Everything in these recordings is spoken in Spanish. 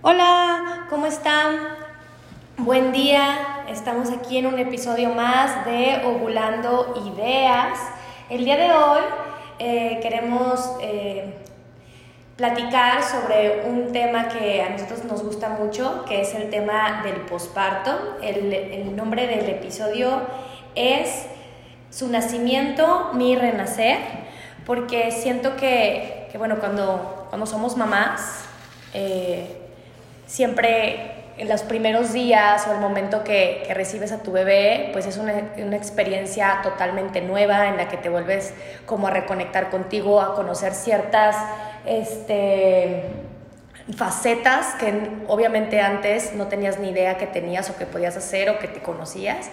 Hola, ¿cómo están? Buen día, estamos aquí en un episodio más de Ovulando Ideas. El día de hoy eh, queremos eh, platicar sobre un tema que a nosotros nos gusta mucho, que es el tema del posparto. El, el nombre del episodio es Su nacimiento, mi renacer, porque siento que, que bueno, cuando, cuando somos mamás, eh, siempre en los primeros días o el momento que, que recibes a tu bebé, pues es una, una, experiencia totalmente nueva en la que te vuelves como a reconectar contigo, a conocer ciertas este, facetas que obviamente antes no tenías ni idea que tenías o que podías hacer o que te conocías.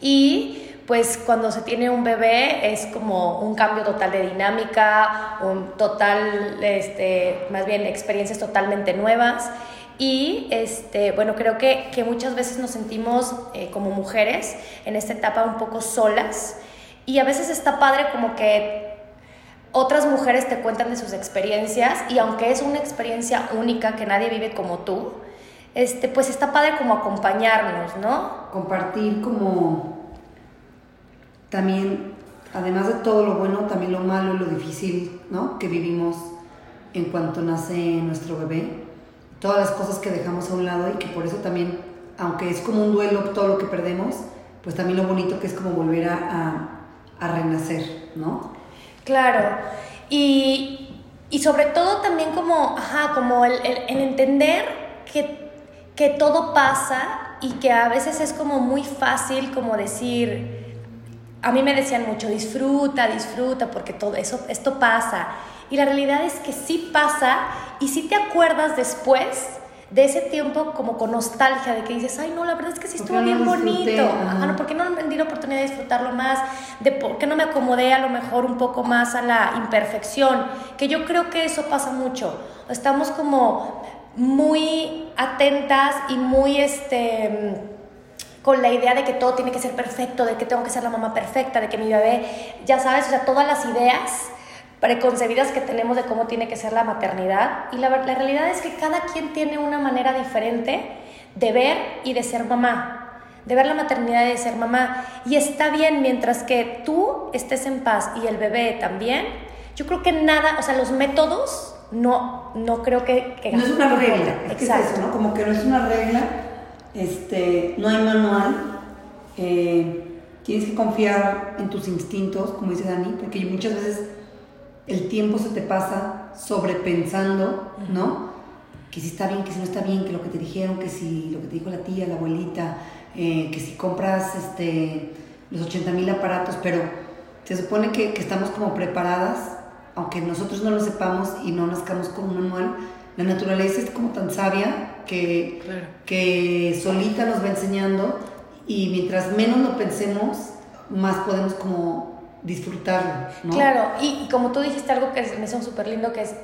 Y pues cuando se tiene un bebé es como un cambio total de dinámica, un total, este, más bien experiencias totalmente nuevas. Y este, bueno, creo que, que muchas veces nos sentimos eh, como mujeres en esta etapa un poco solas y a veces está padre como que otras mujeres te cuentan de sus experiencias y aunque es una experiencia única que nadie vive como tú, este, pues está padre como acompañarnos, ¿no? Compartir como también, además de todo lo bueno, también lo malo y lo difícil, ¿no? Que vivimos en cuanto nace nuestro bebé todas las cosas que dejamos a un lado y que por eso también, aunque es como un duelo todo lo que perdemos, pues también lo bonito que es como volver a, a, renacer, ¿no? Claro, y, y, sobre todo también como, ajá, como el, el, el entender que, que todo pasa y que a veces es como muy fácil como decir, a mí me decían mucho, disfruta, disfruta, porque todo eso, esto pasa. Y la realidad es que sí pasa y sí te acuerdas después de ese tiempo como con nostalgia, de que dices, ay, no, la verdad es que sí estuvo bien no bonito. Ajá, no, ¿por qué no me di la oportunidad de disfrutarlo más? ¿De por qué no me acomodé a lo mejor un poco más a la imperfección? Que yo creo que eso pasa mucho. Estamos como muy atentas y muy, este con la idea de que todo tiene que ser perfecto, de que tengo que ser la mamá perfecta, de que mi bebé, ya sabes, o sea, todas las ideas preconcebidas que tenemos de cómo tiene que ser la maternidad. Y la, la, realidad es que cada quien tiene una manera diferente de ver y de ser mamá, de ver la maternidad y de ser mamá. Y está bien mientras que tú estés en paz y el bebé también. Yo creo que nada, o sea, los métodos no, no creo que... que no es una regla, es que es eso, ¿no? Como que no es una regla, este, no hay manual. Eh, tienes que confiar en tus instintos, como dice Dani, porque muchas veces el tiempo se te pasa sobrepensando, ¿no? Que si está bien, que si no está bien, que lo que te dijeron, que si lo que te dijo la tía, la abuelita, eh, que si compras este, los 80 mil aparatos, pero se supone que, que, estamos como preparadas, aunque nosotros no lo sepamos y no nazcamos con un manual, la naturaleza es como tan sabia que, claro. que solita nos va enseñando y mientras menos lo pensemos, más podemos como disfrutarlo, ¿no? Claro, y, y, como tú dijiste algo que me son súper lindo, que es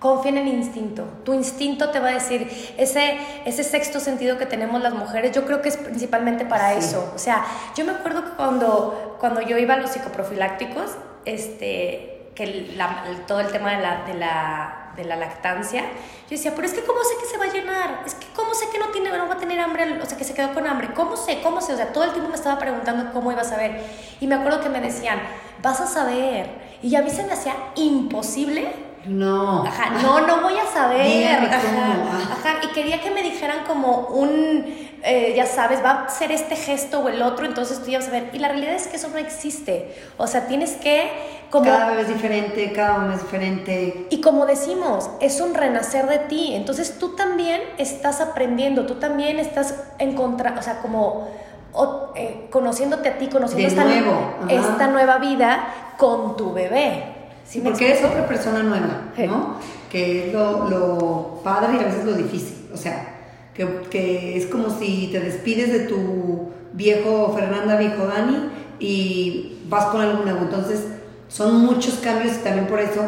confía en el instinto. Tu instinto te va a decir, ese, ese sexto sentido que tenemos las mujeres, yo creo que es principalmente para sí. eso. O sea, yo me acuerdo que cuando, cuando yo iba a los psicoprofilácticos, este, que la, todo el tema de la, de la de la lactancia, yo decía, pero es que ¿cómo sé que se va a llenar? Es que ¿cómo sé que no, tiene, no va a tener hambre? O sea, que se quedó con hambre. ¿Cómo sé? ¿Cómo sé? O sea, todo el tiempo me estaba preguntando cómo iba a saber. Y me acuerdo que me decían, vas a saber. Y a mí se me hacía imposible no. Ajá, no, no voy a saber. Ajá, ajá, y quería que me dijeran como un, eh, ya sabes, va a ser este gesto o el otro, entonces tú ya vas a ver. Y la realidad es que eso no existe. O sea, tienes que como... Cada bebé es diferente, cada uno es diferente. Y como decimos, es un renacer de ti. Entonces tú también estás aprendiendo, tú también estás en contra, o sea, como... O, eh, conociéndote a ti, conociendo esta, nuevo. esta nueva vida con tu bebé. Sí, porque es otra persona nueva, ¿no? Que es lo, lo, padre y a veces lo difícil. O sea, que, que, es como si te despides de tu viejo Fernanda, viejo Dani, y vas con algo nuevo. Entonces, son muchos cambios y también por eso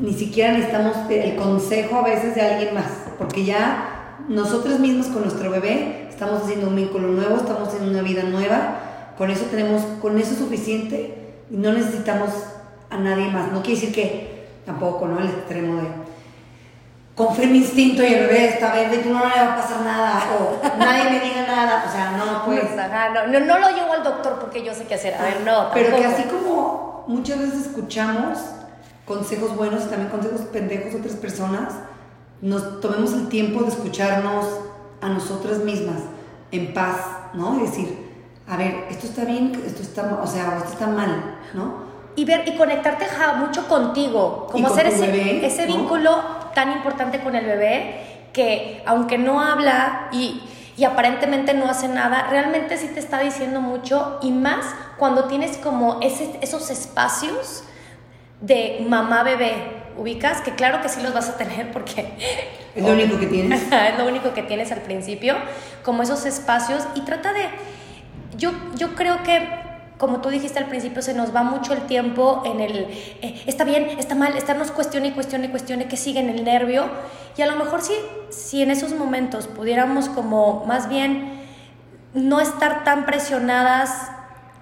ni siquiera necesitamos el consejo a veces de alguien más, porque ya nosotros mismos con nuestro bebé estamos haciendo un vínculo nuevo, estamos haciendo una vida nueva, con eso tenemos, con eso es suficiente y no necesitamos a nadie más. No quiere decir que tampoco, ¿no? El extremo de... confío en mi instinto y el bebé está verde y tú no le va a pasar nada o nadie me diga nada, o sea, no, pues. no, no, no, lo llevo al doctor porque yo sé qué hacer, a ver, no. Pero que así como muchas veces escuchamos consejos buenos y también consejos pendejos de otras personas, nos tomemos el tiempo de escucharnos a nosotras mismas en paz, ¿no? Y decir, a ver, esto está bien, esto está, o sea, esto está mal, ¿no? Y ver y conectarte mucho contigo, como hacer ese, ese vínculo tan importante con el bebé que aunque no habla y, y aparentemente no hace nada, realmente sí te está diciendo mucho y más cuando tienes como ese, esos espacios de mamá bebé, ubicas, que claro que sí los vas a tener porque... Es lo único que tienes. es lo único que tienes al principio, como esos espacios y trata de... Yo, yo creo que, como tú dijiste al principio, se nos va mucho el tiempo en el... Eh, está bien, está mal, estarnos cuestione y cuestione y cuestione que sigue en el nervio. Y a lo mejor sí, si en esos momentos pudiéramos como más bien no estar tan presionadas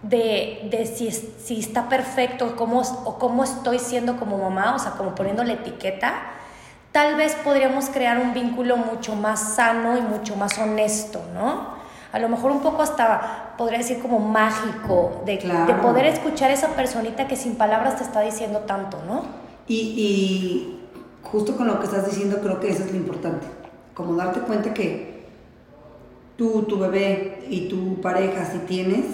de, de si, si, está perfecto cómo, o cómo estoy siendo como mamá, o sea, como poniendo la etiqueta, tal vez podríamos crear un vínculo mucho más sano y mucho más honesto, ¿no? A lo mejor un poco hasta, podría decir como mágico, de, de poder escuchar a esa personita que sin palabras te está diciendo tanto, ¿no? Y, y justo con lo que estás diciendo, creo que eso es lo importante, como darte cuenta que tú, tu bebé y tu pareja, si tienes,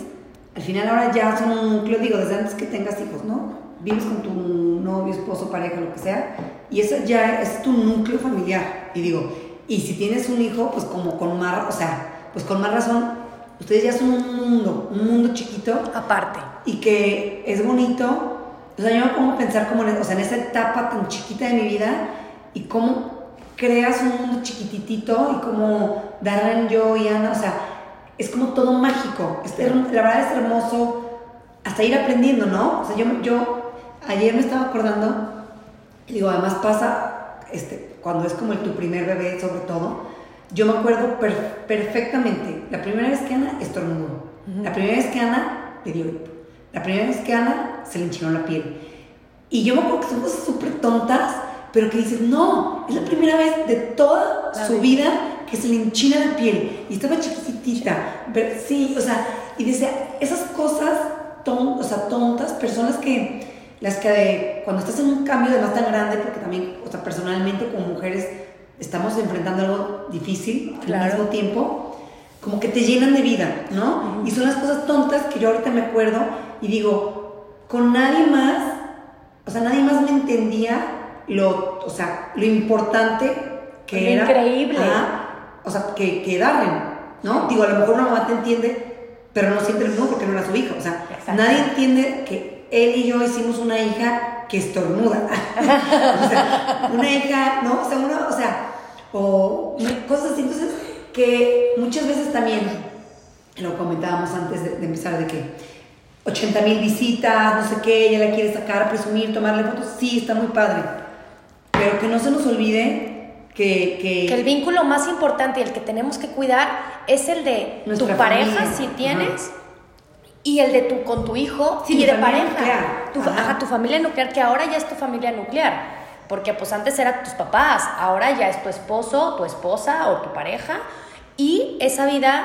al final ahora ya son un núcleo, digo, desde antes que tengas hijos, ¿no? Vives con tu novio, esposo, pareja, lo que sea, y eso ya es tu núcleo familiar. Y digo, y si tienes un hijo, pues como con más, o sea, pues con más razón, ustedes ya son un mundo, un mundo chiquito. Aparte. Y que es bonito. O sea, yo me pongo a pensar como, en, o sea, en esa etapa tan chiquita de mi vida y cómo creas un mundo chiquititito y cómo Darren, yo y Ana, o sea, es como todo mágico. la verdad es hermoso hasta ir aprendiendo, ¿no? O sea, yo, yo ayer me estaba acordando, digo, además pasa este, cuando es como el, tu primer bebé, sobre todo. Yo me acuerdo perfectamente, la primera vez que Ana estornudó, la primera vez que Ana le dio la primera vez que Ana se le enchinó la piel. Y yo me acuerdo que son cosas súper tontas, pero que dices, no, es la primera vez de toda su vida que se le enchina la piel y estaba chiquitita, pero, sí, o sea, y dice, esas cosas ton, o sea, tontas, personas que, las que cuando estás en un cambio de más tan grande, porque también, o sea, personalmente como mujeres estamos enfrentando algo difícil al mismo tiempo, como que te llenan de vida, ¿no? Y son las cosas tontas que yo ahorita me acuerdo y digo, con nadie más, o sea, nadie más me entendía lo, o sea, lo importante que era. Increíble o sea, que, que Darren, ¿no? Digo, a lo mejor una mamá te entiende, pero no siente lo mismo porque no era su hija. O sea, nadie entiende que él y yo hicimos una hija que estornuda. o sea, una hija, ¿no? O sea, una, o sea, o cosas así. Entonces, que muchas veces también, lo comentábamos antes de, empezar, de que 80 mil visitas, no sé qué, ella la quiere sacar, presumir, tomarle fotos, sí, está muy padre. Pero que no se nos olvide que, el vínculo más importante y el que tenemos que cuidar es el de tu pareja, si tienes, y el de tu con tu hijo y de pareja. Tu, tu familia nuclear, que ahora ya es tu familia nuclear. Porque pues antes eran tus papás, ahora ya es tu esposo, tu esposa o tu pareja. Y esa vida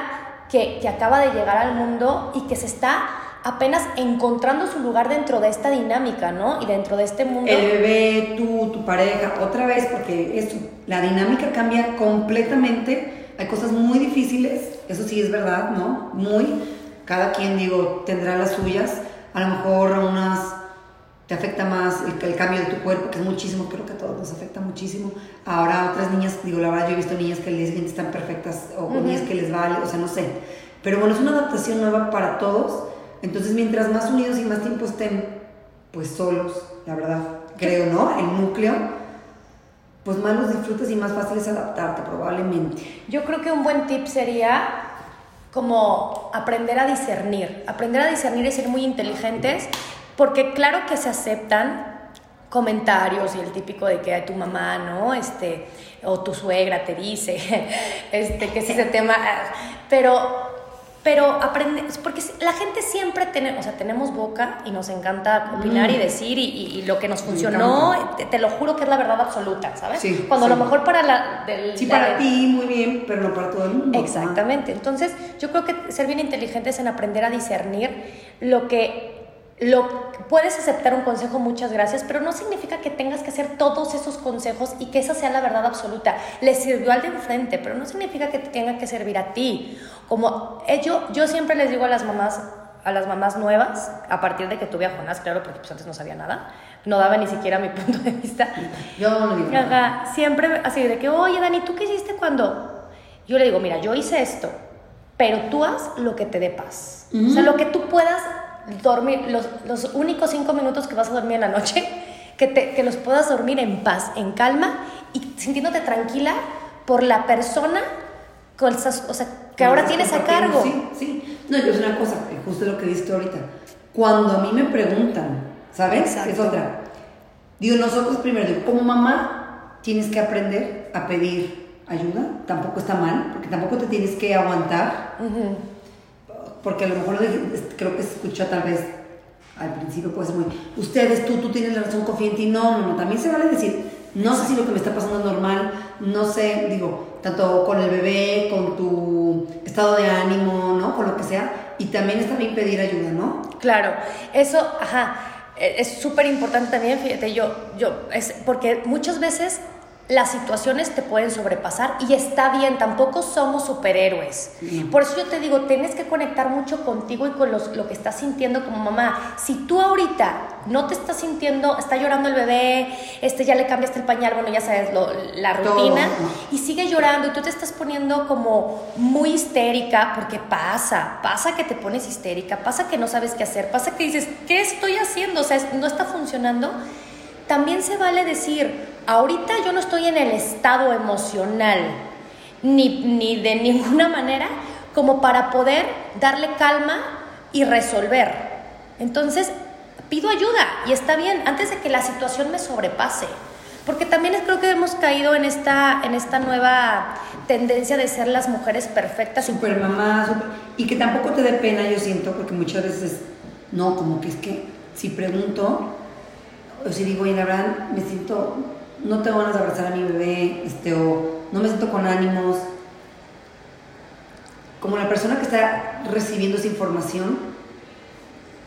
que, que acaba de llegar al mundo y que se está apenas encontrando su lugar dentro de esta dinámica, ¿no? Y dentro de este mundo. El bebé, tú, tu pareja, otra vez, porque es, la dinámica cambia completamente. Hay cosas muy difíciles, eso sí es verdad, ¿no? Muy. Cada quien, digo, tendrá las suyas. A lo mejor a unas te afecta más el, cambio de tu cuerpo, que es muchísimo, creo que a todos nos afecta muchísimo. Ahora otras niñas, digo, la verdad, yo he visto niñas que les están perfectas o niñas que les vale, o sea, no sé. Pero bueno, es una adaptación nueva para todos entonces, mientras más unidos y más tiempo estén, pues solos, la verdad, creo, ¿no? El núcleo, pues más los disfrutas y más fácil es adaptarte, probablemente. Yo creo que un buen tip sería como aprender a discernir. Aprender a discernir y ser muy inteligentes, porque claro que se aceptan comentarios y el típico de que tu mamá, ¿no? Este, o tu suegra te dice, este, que es ese tema, pero pero aprende, porque la gente siempre tiene, o sea, tenemos boca y nos encanta opinar y mm. decir y, lo que nos funcionó, te, lo juro que es la verdad absoluta, ¿sabes? Sí, Cuando a lo mejor para la... Del, sí, para ti muy bien, pero no para todo el mundo. Exactamente. Entonces, yo creo que ser bien inteligente es en aprender a discernir lo que lo puedes aceptar un consejo, muchas gracias, pero no significa que tengas que hacer todos esos consejos y que esa sea la verdad absoluta. Le sirvió al de enfrente, pero no significa que te tenga que servir a ti. Como eh, yo, yo siempre les digo a las mamás, a las mamás nuevas, a partir de que tuve a Jonás, claro, porque pues antes no sabía nada, no daba ni siquiera mi punto de vista. Yo no digo. siempre así de que, oye Dani, ¿tú qué hiciste cuando? Yo le digo, mira, yo hice esto, pero tú haz lo que te dé paz. O sea, lo que tú puedas dormir, los, los, únicos cinco minutos que vas a dormir en la noche, que, te, que los puedas dormir en paz, en calma y sintiéndote tranquila por la persona con o sea, que ahora tienes a cargo. Sí, sí. No, yo es una cosa, justo lo que viste ahorita. Cuando a mí me preguntan, ¿sabes? Es otra. Digo, nosotros primero, digo, como mamá, tienes que aprender a pedir ayuda. Tampoco está mal, porque tampoco te tienes que aguantar porque a lo mejor creo que se escuchó tal vez al principio puede ser muy, ustedes, tú, tú tienes la razón, confía en ti, no, no, no, también se vale decir, no sé si lo que me está pasando es normal, no sé, digo, tanto con el bebé, con tu estado de ánimo, ¿no? Con lo que sea, y también está bien pedir ayuda, ¿no? Claro, eso, ajá, e, es súper importante también, fíjate, yo, yo, es porque muchas veces las situaciones te pueden sobrepasar y está bien, tampoco somos superhéroes. Por eso yo te digo, tienes que conectar mucho contigo y con lo que estás sintiendo como mamá. Si tú ahorita no te estás sintiendo, está llorando el bebé, este ya le cambiaste el pañal, bueno, ya sabes, la rutina, y sigue llorando y tú te estás poniendo como muy histérica, porque pasa, pasa que te pones histérica, pasa que no sabes qué hacer, pasa que dices, ¿qué estoy haciendo? O sea, no está funcionando. También se vale decir, ahorita yo no estoy en el estado emocional, ni, de ninguna manera, como para poder darle calma y resolver. Entonces, pido ayuda y está bien, antes de que la situación me sobrepase. Porque también creo que hemos caído en esta, en esta nueva tendencia de ser las mujeres perfectas. Super mamá, y que tampoco te dé pena, yo siento, porque muchas veces, no, como que es que si pregunto, o si digo, y la verdad, me siento no tengo ganas de abrazar a mi bebé, este, o no me siento con ánimos. Como la persona que está recibiendo esa información,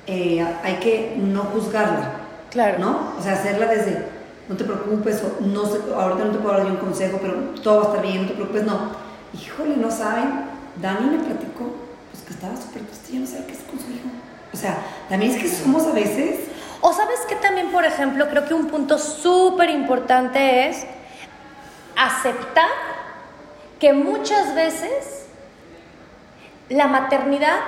eh, hay que no juzgarla. Claro. ¿No? O sea, hacerla desde, no te preocupes, o no sé, ahorita no te puedo dar un consejo, pero todo va a estar bien, no te preocupes, no. Híjole, no saben. Dani me platicó, pues que estaba súper triste, yo no sé qué es con su hijo. O sea, también es que somos a veces o sabes que también, por ejemplo, creo que un punto súper importante es aceptar que muchas veces la maternidad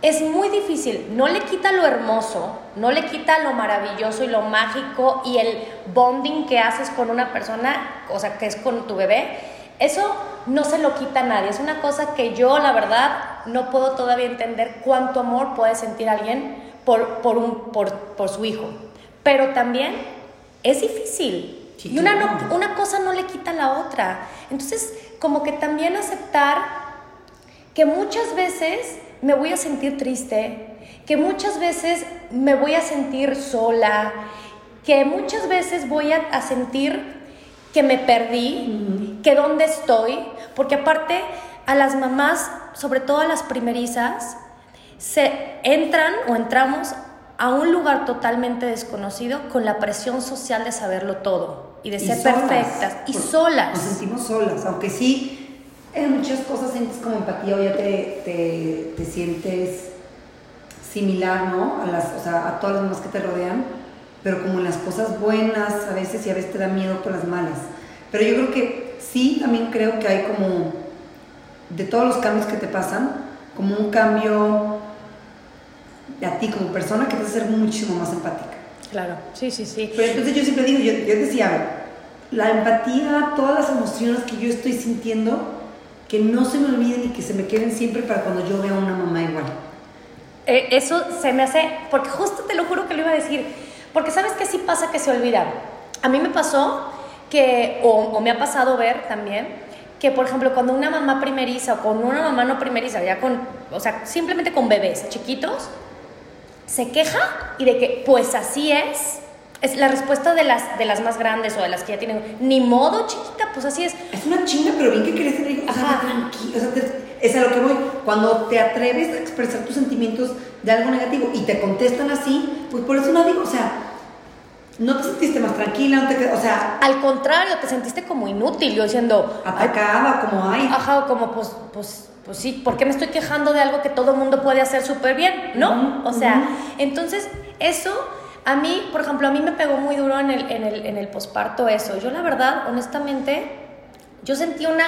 es muy difícil, no le quita lo hermoso, no le quita lo maravilloso y lo mágico y el bonding que haces con una persona, o sea, que es con tu bebé, eso no se lo quita a nadie, es una cosa que yo la verdad no puedo todavía entender cuánto amor puede sentir alguien por, por, un, por, por su hijo. Pero también es difícil. y una, una cosa no le quita la otra. Entonces, como que también aceptar que muchas veces me voy a sentir triste, que muchas veces me voy a sentir sola, que muchas veces voy a, a sentir que me perdí, que dónde estoy, porque aparte a las mamás, sobre todo a las primerizas, se entran o entramos a un lugar totalmente desconocido con la presión social de saberlo todo y de ser perfectas y solas. Nos sentimos solas, aunque sí, en muchas cosas sientes como empatía o ya te, te, sientes similar, ¿no? A, las, o sea, a todas las demás que te rodean, pero como en las cosas buenas a veces y a veces te da miedo con las malas. Pero yo creo que sí, también creo que hay como, de todos los cambios que te pasan, como un cambio a ti como persona que vas a ser muchísimo más empática. Claro, sí, sí, sí. Pero entonces yo siempre digo, yo, yo decía, la empatía, todas las emociones que yo estoy sintiendo, que no se me olviden y que se me queden siempre para cuando yo vea a una mamá igual. Eh, eso se me hace, porque justo te lo juro que lo iba a decir, porque sabes que sí pasa que se olvida. A mí me pasó que, o, o me ha pasado ver también, que, por ejemplo, cuando una mamá primeriza o con una mamá no primeriza, ya con, o sea, simplemente con bebés chiquitos, se queja y de que, pues así es, es la respuesta de las, de las más grandes o de las que ya tienen, ni modo, chiquita, pues así es. Es una chinga, pero bien que querés ser o sea, tranquilo, o sea, es a lo que voy. Cuando te atreves a expresar tus sentimientos de algo negativo y te contestan así, pues por eso no digo, o sea, no te sentiste más tranquila, no te, o sea... Al contrario, te sentiste como inútil, yo diciendo... Atacada, como ay. Ajá, como pues, pues, pues sí, ¿por qué me estoy quejando de algo que todo el mundo puede hacer súper bien? ¿No? o sea, entonces eso a mí, por ejemplo, a mí me pegó muy duro en el, en el, en el posparto eso. Yo la verdad, honestamente, yo sentí una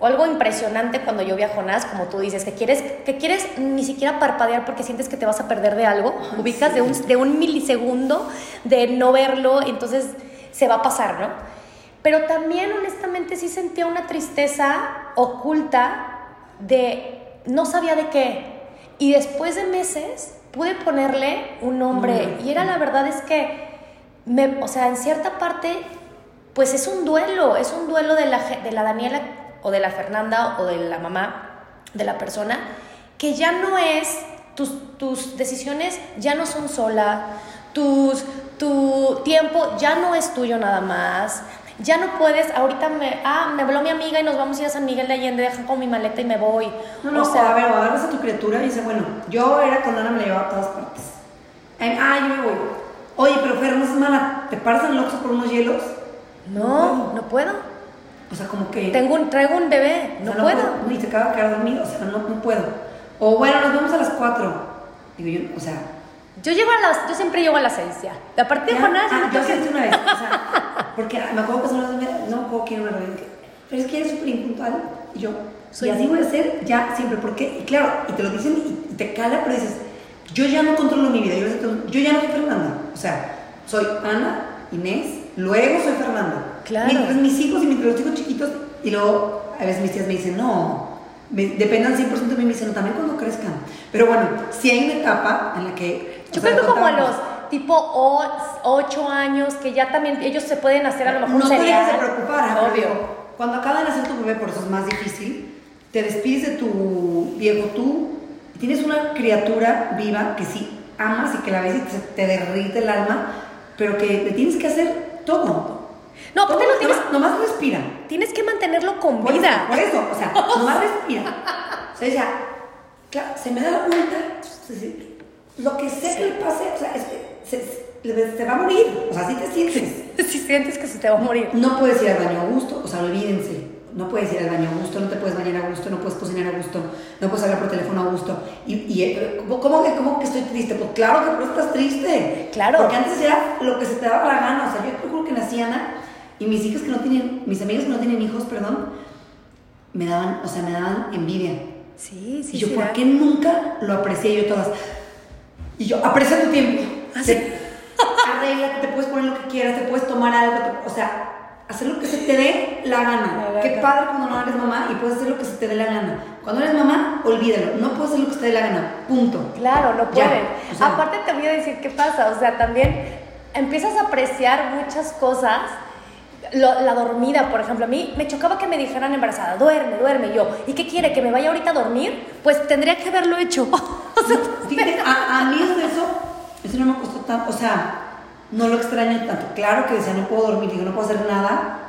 algo impresionante cuando yo vi a Jonás, como tú dices, que quieres, que quieres ni siquiera parpadear porque sientes que te vas a perder de algo, ubicas de, un, de un milisegundo de no verlo, entonces se va a pasar, ¿no? Pero también honestamente sí sentía una tristeza oculta de no sabía de qué. Y después de meses pude ponerle un nombre. Y era la verdad es que, me, o sea, en cierta parte, pues es un duelo, es un duelo de la, de la Daniela o de la Fernanda o de la mamá de la persona, que ya no es, tus, tus decisiones ya no son sola, tus, tu tiempo ya no es tuyo nada más, ya no puedes, ahorita me, ah, me habló mi amiga y nos vamos a ir a San Miguel de Allende, deja con mi maleta y me voy. No, no, o sea, a ver, agarras a tu criatura y dice, bueno, yo era con Ana, me la llevaba a todas partes. Ah, yo me voy. Oye, pero Fer, no es mala, ¿te paras en Loxo por unos hielos? No, no puedo. O sea, como que... Tengo un, traigo un bebé, no, puedo. Ni se acaba de quedar dormido, o sea, no, no puedo. O bueno, nos vemos a las cuatro. Digo yo, o sea... Yo llego a las, yo siempre llego a las seis ya. De a partir de Jonás, ah, yo sé una vez, o sea, porque me acuerdo que son las no puedo quiero una reunión, pero es que eres súper impuntual, y yo, Soy y así voy a ser ya siempre, porque, y claro, y te lo dicen y te cala, pero dices, yo ya no controlo mi vida, yo, yo ya no soy Fernanda, o sea, soy Ana, Inés, luego soy Fernanda. Claro. Mientras mis hijos y mientras los hijos chiquitos, y luego a veces mis tías me dicen, no, dependan 100% de mí, me dicen, no, también cuando crezcan. Pero bueno, si hay una etapa en la que... Yo creo que como a los tipo 8 años, que ya también ellos se pueden hacer a lo mejor no cereal. No te preocupar, obvio. Cuando acaba de nacer tu bebé, por eso es más difícil, te despides de tu viejo tú, tienes una criatura viva que sí amas y que la ves y te, te derrite el alma, pero que le tienes que hacer todo no, aparte lo tienes. Nomás, respira. Tienes que mantenerlo con vida. por eso, o sea, nomás respira. O sea, ya, claro, se me da la vuelta, lo que sea que le pase, o sea, es que se, se, va a morir. O sea, así te sientes. Si sientes que se te va a morir. No puedes ir al baño a gusto, o sea, olvídense. No puedes ir al baño a gusto, no te puedes bañar a gusto, no puedes cocinar a gusto, no puedes hablar por teléfono a gusto. Y, y eh, ¿cómo, que, ¿cómo que estoy triste? Pues claro que no estás triste. Claro. Porque antes era lo que se te daba la gana. O sea, yo creo que nací Ana y mis hijas que no tienen, mis amigos que no tienen hijos, perdón, me daban, o sea, me daban envidia. Sí, sí. Y yo, ¿por qué nunca lo aprecié yo todas? Y yo, aprecia tu tiempo. Así. Ah, Arregla, te puedes poner lo que quieras, te puedes tomar algo, o sea, hacer lo que se te dé la gana. Qué padre cuando no eres mamá y puedes hacer lo que se te dé la gana. Cuando eres mamá, olvídalo, no puedes hacer lo que se te dé la gana, punto. Claro, no puedes. Aparte te voy a decir qué pasa, o sea, también empiezas a apreciar muchas cosas la dormida, por ejemplo, a mí me chocaba que me dijeran embarazada, duerme, duerme, yo, ¿y qué quiere? ¿Que me vaya ahorita a dormir? Pues tendría que haberlo hecho. a, mí eso, eso no me costó tanto, o sea, no lo extraño tanto. Claro que decía, no puedo dormir, digo, no puedo hacer nada.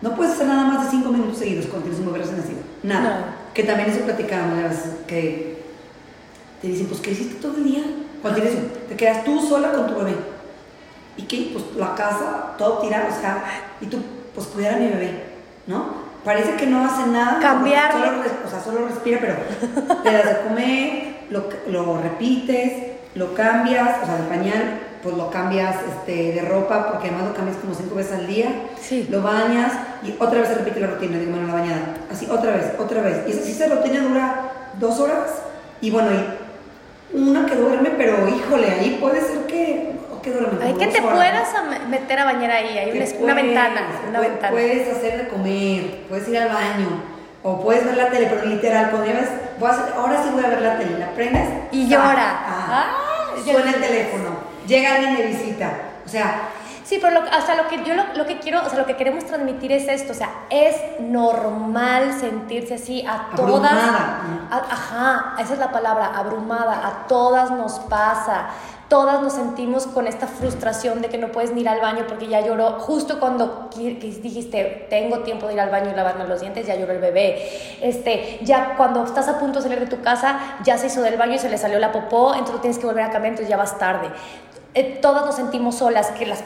No puedes hacer nada más de cinco minutos seguidos cuando tienes un bebé recién nacido. Nada. Que también eso platicábamos, que te dicen, pues, ¿qué hiciste todo el día? Cuando tienes, te quedas tú sola con tu bebé y que pues la casa, todo tirado, o sea, y tú pues cuidar a mi bebé, ¿no? Parece que no hace nada. Cambiar. Solo, o sea, solo respira, pero te das de comer, lo, lo repites, lo cambias, o sea, de pañal, pues lo cambias este, de ropa, porque además lo cambias como cinco veces al día. Sí. Lo bañas y otra vez se repite la rutina, digo, bueno, la bañada. Así, otra vez, otra vez. Y así esa rutina dura dos horas y bueno, y una que duerme, pero híjole, ahí puede ser que hay que te puedas meter a bañar ahí, hay una, ventana, una puedes, ventana. Puedes hacer de comer, puedes ir al baño, o puedes ver la tele, pero literal, llevas, voy a hacer, ahora sí voy a ver la tele, la prendes y llora. Ah, suena el teléfono, llega alguien de visita, o sea, Sí, pero lo, o sea, lo que yo lo, que quiero, o sea, lo que queremos transmitir es esto, o sea, es normal sentirse así a todas. ajá, esa es la palabra, abrumada, a todas nos pasa. Todas nos sentimos con esta frustración de que no puedes ni ir al baño porque ya lloró. Justo cuando dijiste, tengo tiempo de ir al baño y lavarme los dientes, ya lloró el bebé. Este, ya cuando estás a punto de salir de tu casa, ya se hizo del baño y se le salió la popó, entonces tienes que volver a cambiar, entonces ya vas tarde. Eh, todas nos sentimos solas, que las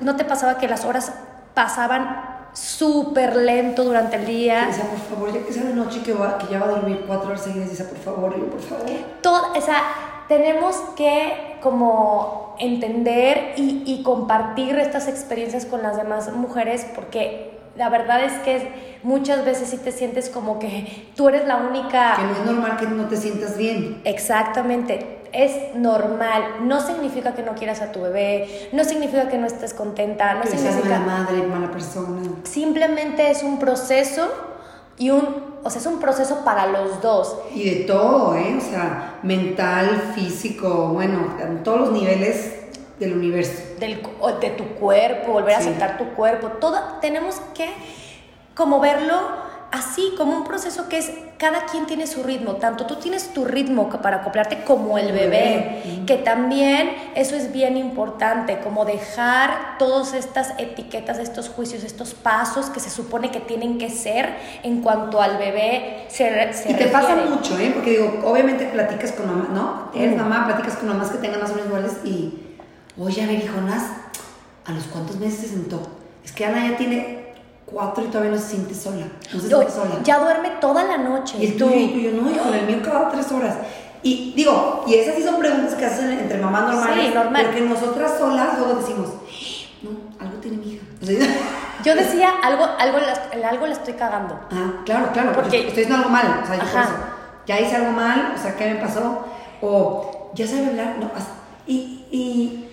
no te pasaba que las horas pasaban súper lento durante el día. Dice, por favor, ya que sea de noche que, va, que ya va a dormir cuatro horas seguidas, dice, por favor, yo, por favor. Todo, o sea, tenemos que como entender y, y compartir estas experiencias con las demás mujeres porque la verdad es que muchas veces sí te sientes como que tú eres la única... Que no es normal que no te sientas bien. Exactamente es normal. No significa que no quieras a tu bebé, no significa que no estés contenta, no que significa. Seas mala madre, mala persona. Simplemente es un proceso y un. O sea, es un proceso para los dos. Y de todo, ¿eh? O sea, mental, físico, bueno, en todos los niveles del universo. Del, de tu cuerpo, volver a aceptar tu cuerpo. Todo, tenemos que como verlo así como un proceso que es cada quien tiene su ritmo, tanto tú tienes tu ritmo para acoplarte como el bebé, que también eso es bien importante, como dejar todas estas etiquetas, estos juicios, estos pasos que se supone que tienen que ser en cuanto al bebé se, se Y te pasa mucho, ¿eh? Porque digo, obviamente platicas con mamá, ¿no? Eres mamá, platicas con mamás que tengan más o menos iguales y, oye, a ver, hijo, ¿a los cuántos meses se sentó? Es que Ana ya tiene cuatro y todavía no se siente sola. No se siente sola. Ya duerme toda la noche. Y el tuyo y tuyo, no, hijo, el mío cada tres horas. Y digo, y esas sí son preguntas que hacen entre mamás normales. Sí, normal. Porque nosotras solas luego decimos, no, algo tiene mi hija. yo decía, algo, algo, algo le estoy cagando. Ah, claro, claro. Porque estoy haciendo algo mal. O sea, yo eso, ya hice algo mal, o sea, ¿qué me pasó? O ya sabe hablar. No, y, y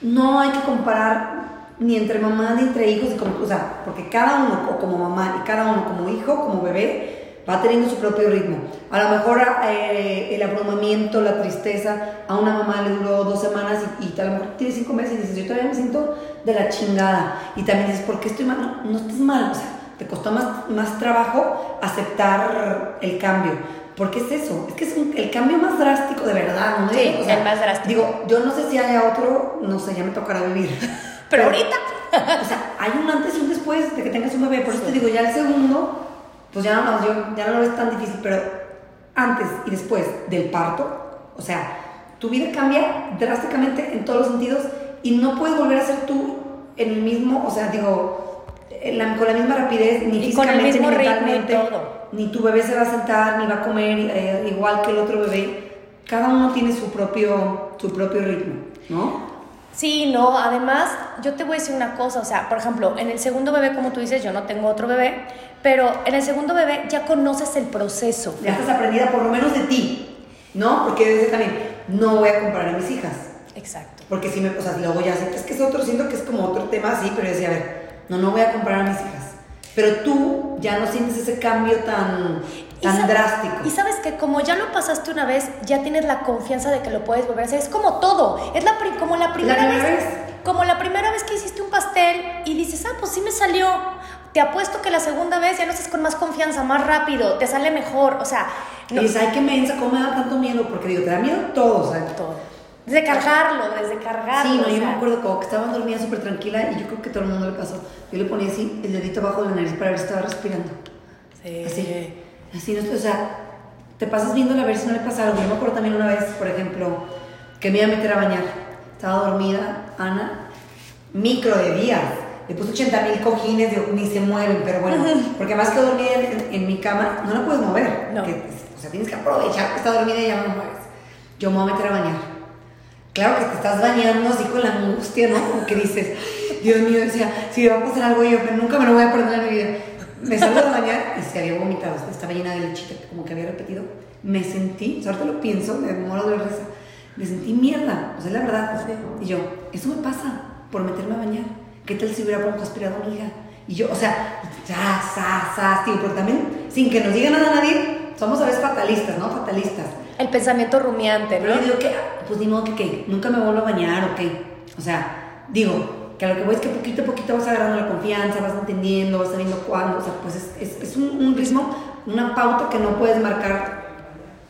no hay que comparar ni entre mamá ni entre hijos, como, o sea, porque cada uno como mamá y cada uno como hijo, como bebé, va teniendo su propio ritmo. A lo mejor eh, el abrumamiento, la tristeza, a una mamá le duró dos semanas y, y a lo mejor tiene cinco meses y dices, yo todavía me siento de la chingada. Y también dices, ¿por qué estoy mal? No, no estás mal, o sea, te costó más, más trabajo aceptar el cambio. ¿Por qué es eso? Es que es el cambio más drástico de verdad, ¿no? Sí, o el más drástico. Digo, yo no sé si haya otro, no sé, ya me tocará vivir. Pero, ahorita. o sea, hay un antes y un después de que tengas un bebé. Por eso te digo, ya el segundo, pues ya no, yo, ya no lo ves tan difícil, pero antes y después del parto, o sea, tu vida cambia drásticamente en todos los sentidos y no puedes volver a ser tú en el mismo, o sea, digo, con la misma rapidez, ni físicamente, ni mentalmente. Ni tu bebé se va a sentar, ni va a comer eh, igual que el otro bebé. Cada uno tiene su propio, su propio ritmo, ¿no? Sí, no, además yo te voy a decir una cosa, o sea, por ejemplo, en el segundo bebé, como tú dices, yo no tengo otro bebé, pero en el segundo bebé ya conoces el proceso. Ya estás aprendida por lo menos de ti, ¿no? Porque desde también, no voy a comparar a mis hijas. Exacto. Porque si me, o sea, luego ya sé, es que es otro, siento que es como otro tema así, pero yo decía, a ver, no, no voy a comparar a mis hijas. Pero tú ya no sientes ese cambio tan tan drástico. Y sabes que como ya lo pasaste una vez, ya tienes la confianza de que lo puedes volver a hacer. Es como todo. Es la como la primera, vez, Como la primera vez que hiciste un pastel y dices, ah, pues sí me salió. Te apuesto que la segunda vez ya lo haces con más confianza, más rápido, te sale mejor. O sea. No. Dices, ay, qué mensa, ¿cómo me da tanto miedo? Porque digo, te da miedo todo, ¿sabes? Todo. Desde cargarlo, desde cargarlo. Sí, no, yo me acuerdo como que estaba dormida súper tranquila y yo creo que todo el mundo le pasó. Yo le ponía así el dedito abajo de la nariz para ver si estaba respirando. Sí. Así. Así, ¿no? o sea, te pasas viendo a ver si no le pasa algo. Yo me acuerdo también una vez, por ejemplo, que me iba a meter a bañar. Estaba dormida, Ana, micro de días. Le puse 80 mil cojines, digo, ni se mueven, pero bueno, porque más que dormir en, mi cama, no la puedes mover. No. o sea, tienes que aprovechar que está dormida y ya no mueves. Yo me voy a meter a bañar. Claro que te estás bañando así con la angustia, ¿no? Como que dices, Dios mío, decía, si me va a pasar algo yo, pero nunca me lo voy a perder en mi vida me salgo de bañar y se había vomitado, estaba llena de lechita, como que había repetido. Me sentí, ahorita lo pienso, me muero de risa, me sentí mierda, o sea, la verdad. Y yo, eso me pasa por meterme a bañar. ¿Qué tal si hubiera poco aspirado a mi hija? Y yo, o sea, ya, sa, sa, tío, pero también, sin que nos diga nada a nadie, somos a veces fatalistas, ¿no? Fatalistas. El pensamiento rumiante, ¿no? Pero yo digo que, pues ni modo que, que nunca me vuelvo a bañar o qué. O sea, digo, que a lo que voy es que poquito a poquito vas agarrando la confianza, vas entendiendo, vas sabiendo cuándo, o sea, pues es, es, es un, un ritmo, una pauta que no puedes marcar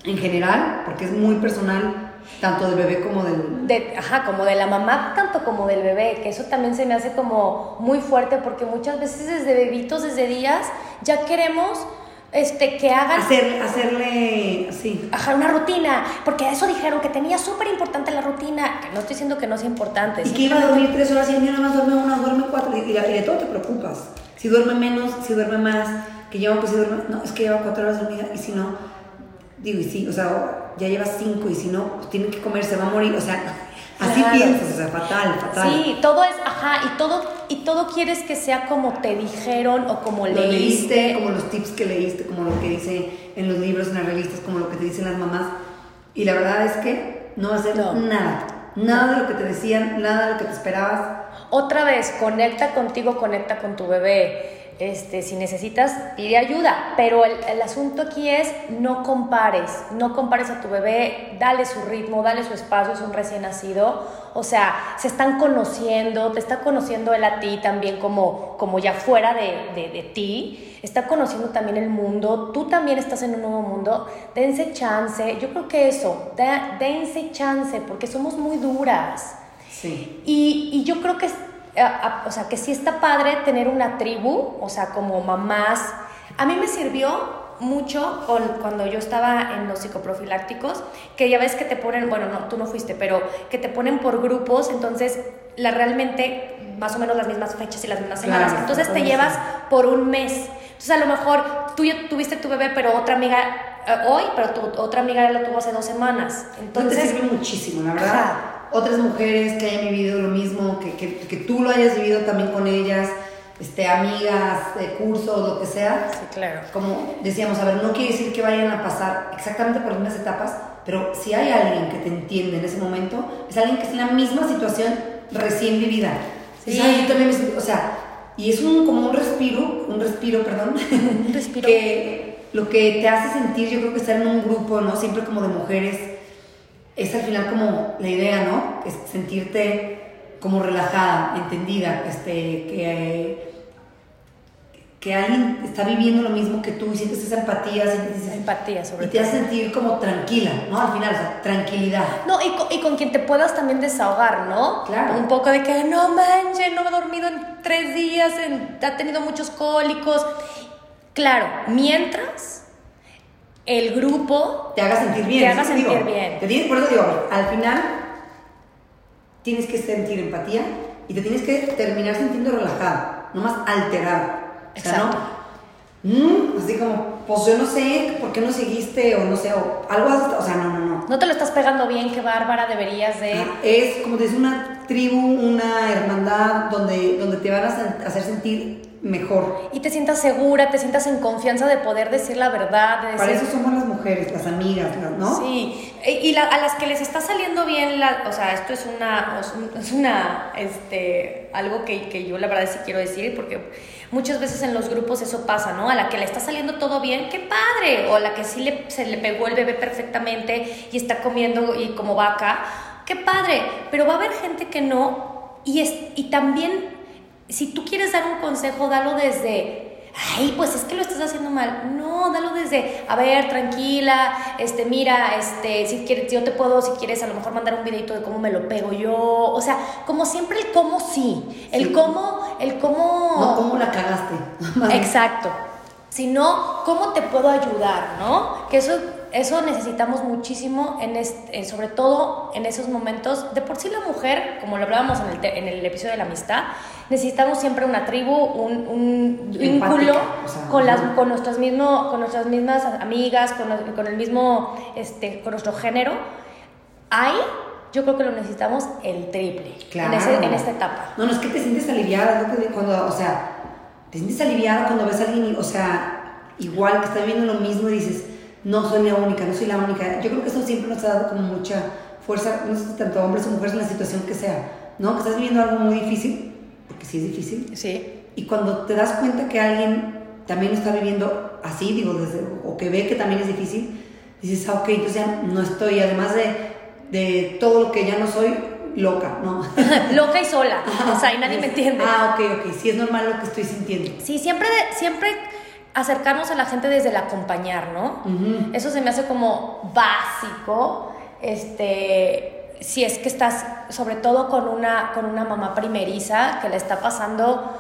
en general, porque es muy personal tanto del bebé como del... De, ajá, como de la mamá, tanto como del bebé, que eso también se me hace como muy fuerte porque muchas veces desde bebitos, desde días, ya queremos este, que hagan... Hacer, hacerle, sí. Ajá, una rutina, porque eso dijeron que tenía súper importante la rutina, que no estoy diciendo que no sea importante. Y que iba a dormir tres horas y el niño nada más duerme una, duerme cuatro, y, de todo te preocupas. Si duerme menos, si duerme más, que lleva, pues si duerme, no, es que lleva cuatro horas dormida, y si no, digo, y sí, o sea, ya lleva cinco, y si no, pues tiene que comer, se va a morir, o sea, así piensas, o sea, fatal, fatal. Sí, todo es, ajá, y todo, y todo quieres que sea como te dijeron o como lo leíste. Como los tips que leíste, como lo que dice en los libros, en las revistas, como lo que te dicen las mamás. Y la verdad es que no va a ser nada. Nada de lo que te decían, nada de lo que te esperabas. Otra vez, conecta contigo, conecta con tu bebé este, si necesitas, pide ayuda, pero el, el, asunto aquí es no compares, no compares a tu bebé, dale su ritmo, dale su espacio, es un recién nacido, o sea, se están conociendo, te está conociendo él a ti también como, como ya fuera de, de, de ti, está conociendo también el mundo, tú también estás en un nuevo mundo, dense chance, yo creo que eso, dense chance, porque somos muy duras. Sí. Y, y yo creo que o sea, que sí está padre tener una tribu, o sea, como mamás. A mí me sirvió mucho con, cuando yo estaba en los psicoprofilácticos, que ya ves que te ponen, bueno, no, tú no fuiste, pero que te ponen por grupos, entonces la, realmente más o menos las mismas fechas y las mismas semanas. entonces te llevas por un mes. Entonces a lo mejor tú ya tuviste tu bebé, pero otra amiga eh, hoy, pero tu otra amiga lo tuvo hace dos semanas. Entonces te sirve muchísimo, la verdad otras mujeres que hayan vivido lo mismo, que, que, que tú lo hayas vivido también con ellas, este, amigas, de cursos, lo que sea. Sí, claro. Como decíamos, a ver, no quiere decir que vayan a pasar exactamente por las mismas etapas, pero si hay alguien que te entiende en ese momento, es alguien que está en la misma situación recién vivida. Sí. yo también me siento, o sea, y es un, como un respiro, un respiro, perdón. Un respiro. que lo que te hace sentir, yo creo que estar en un grupo, ¿no? Siempre como de mujeres es al final como la idea, ¿no? Es sentirte como relajada, entendida, este, que, que alguien está viviendo lo mismo que tú y sientes esa empatía, sientes esa empatía sobre Y te hace sentir como tranquila, ¿no? Al final, o sea, tranquilidad. No, y con, y con quien te puedas también desahogar, ¿no? Claro. Un poco de que, no manches, no me he dormido en tres días, ha tenido muchos cólicos. Claro, mientras el grupo te haga sentir bien. Te haga sentir bien. Te tienes, por eso digo, al final tienes que sentir empatía y te tienes que terminar sintiendo relajada, no más alterada. Exacto. O sea, ¿no? Mm, así como, pues yo no sé por qué no seguiste o no sé, o algo así, o sea, no, no, no. No te lo estás pegando bien, qué bárbara deberías de... Ah, es como dice una tribu, una hermandad donde, donde te van a hacer sentir mejor. Y te sientas segura, te sientas en confianza de poder decir la verdad. De decir... Para eso somos las mujeres, las amigas, ¿no? Sí, y la, a las que les está saliendo bien, la, o sea, esto es una, es una, este, algo que, que yo la verdad sí quiero decir, porque muchas veces en los grupos eso pasa, ¿no? A la que le está saliendo todo bien, qué padre, o a la que sí le, se le pegó el bebé perfectamente y está comiendo y como vaca, qué padre, pero va a haber gente que no, y, es, y también si tú quieres dar un consejo, dalo desde, ay, pues es que lo estás haciendo mal. No, dalo desde, a ver, tranquila, este, mira, este, si quieres, yo te puedo, si quieres, a lo mejor mandar un videito de cómo me lo pego yo. O sea, como siempre el cómo sí, el cómo, el cómo... No, cómo la cagaste. Exacto. Sino, cómo te puedo ayudar, ¿no? Que eso eso necesitamos muchísimo, en este, sobre todo en esos momentos. De por sí la mujer, como lo hablábamos en el, en el episodio de la amistad, necesitamos siempre una tribu, un, un vínculo con, las, con, nuestras mismo, con nuestras mismas amigas, con, con, el mismo, este, con nuestro género. Ahí yo creo que lo necesitamos el triple claro. en, en esta etapa. No, no es que te sientes aliviada, cuando, o sea, te sientes aliviada cuando ves a alguien, o sea, igual que está viviendo lo mismo y dices, no soy la única, no soy la única. Yo creo que eso siempre nos ha dado como mucha fuerza, no sé tanto hombres o mujeres en la situación que sea, ¿no? Que estás viviendo algo muy difícil, porque sí es difícil. Sí. Y cuando te das cuenta que alguien también está viviendo así, digo, desde, o que ve que también es difícil, dices, ah, ok, entonces ya no estoy, además de, de todo lo que ya no soy, loca, ¿no? loca y sola, o sea, y nadie me entiende. Ah, ok, ok, sí es normal lo que estoy sintiendo. Sí, siempre, siempre acercarnos a la gente desde el acompañar, ¿no? Eso se me hace como básico, este, si es que estás, sobre todo con una, con una mamá primeriza que le está pasando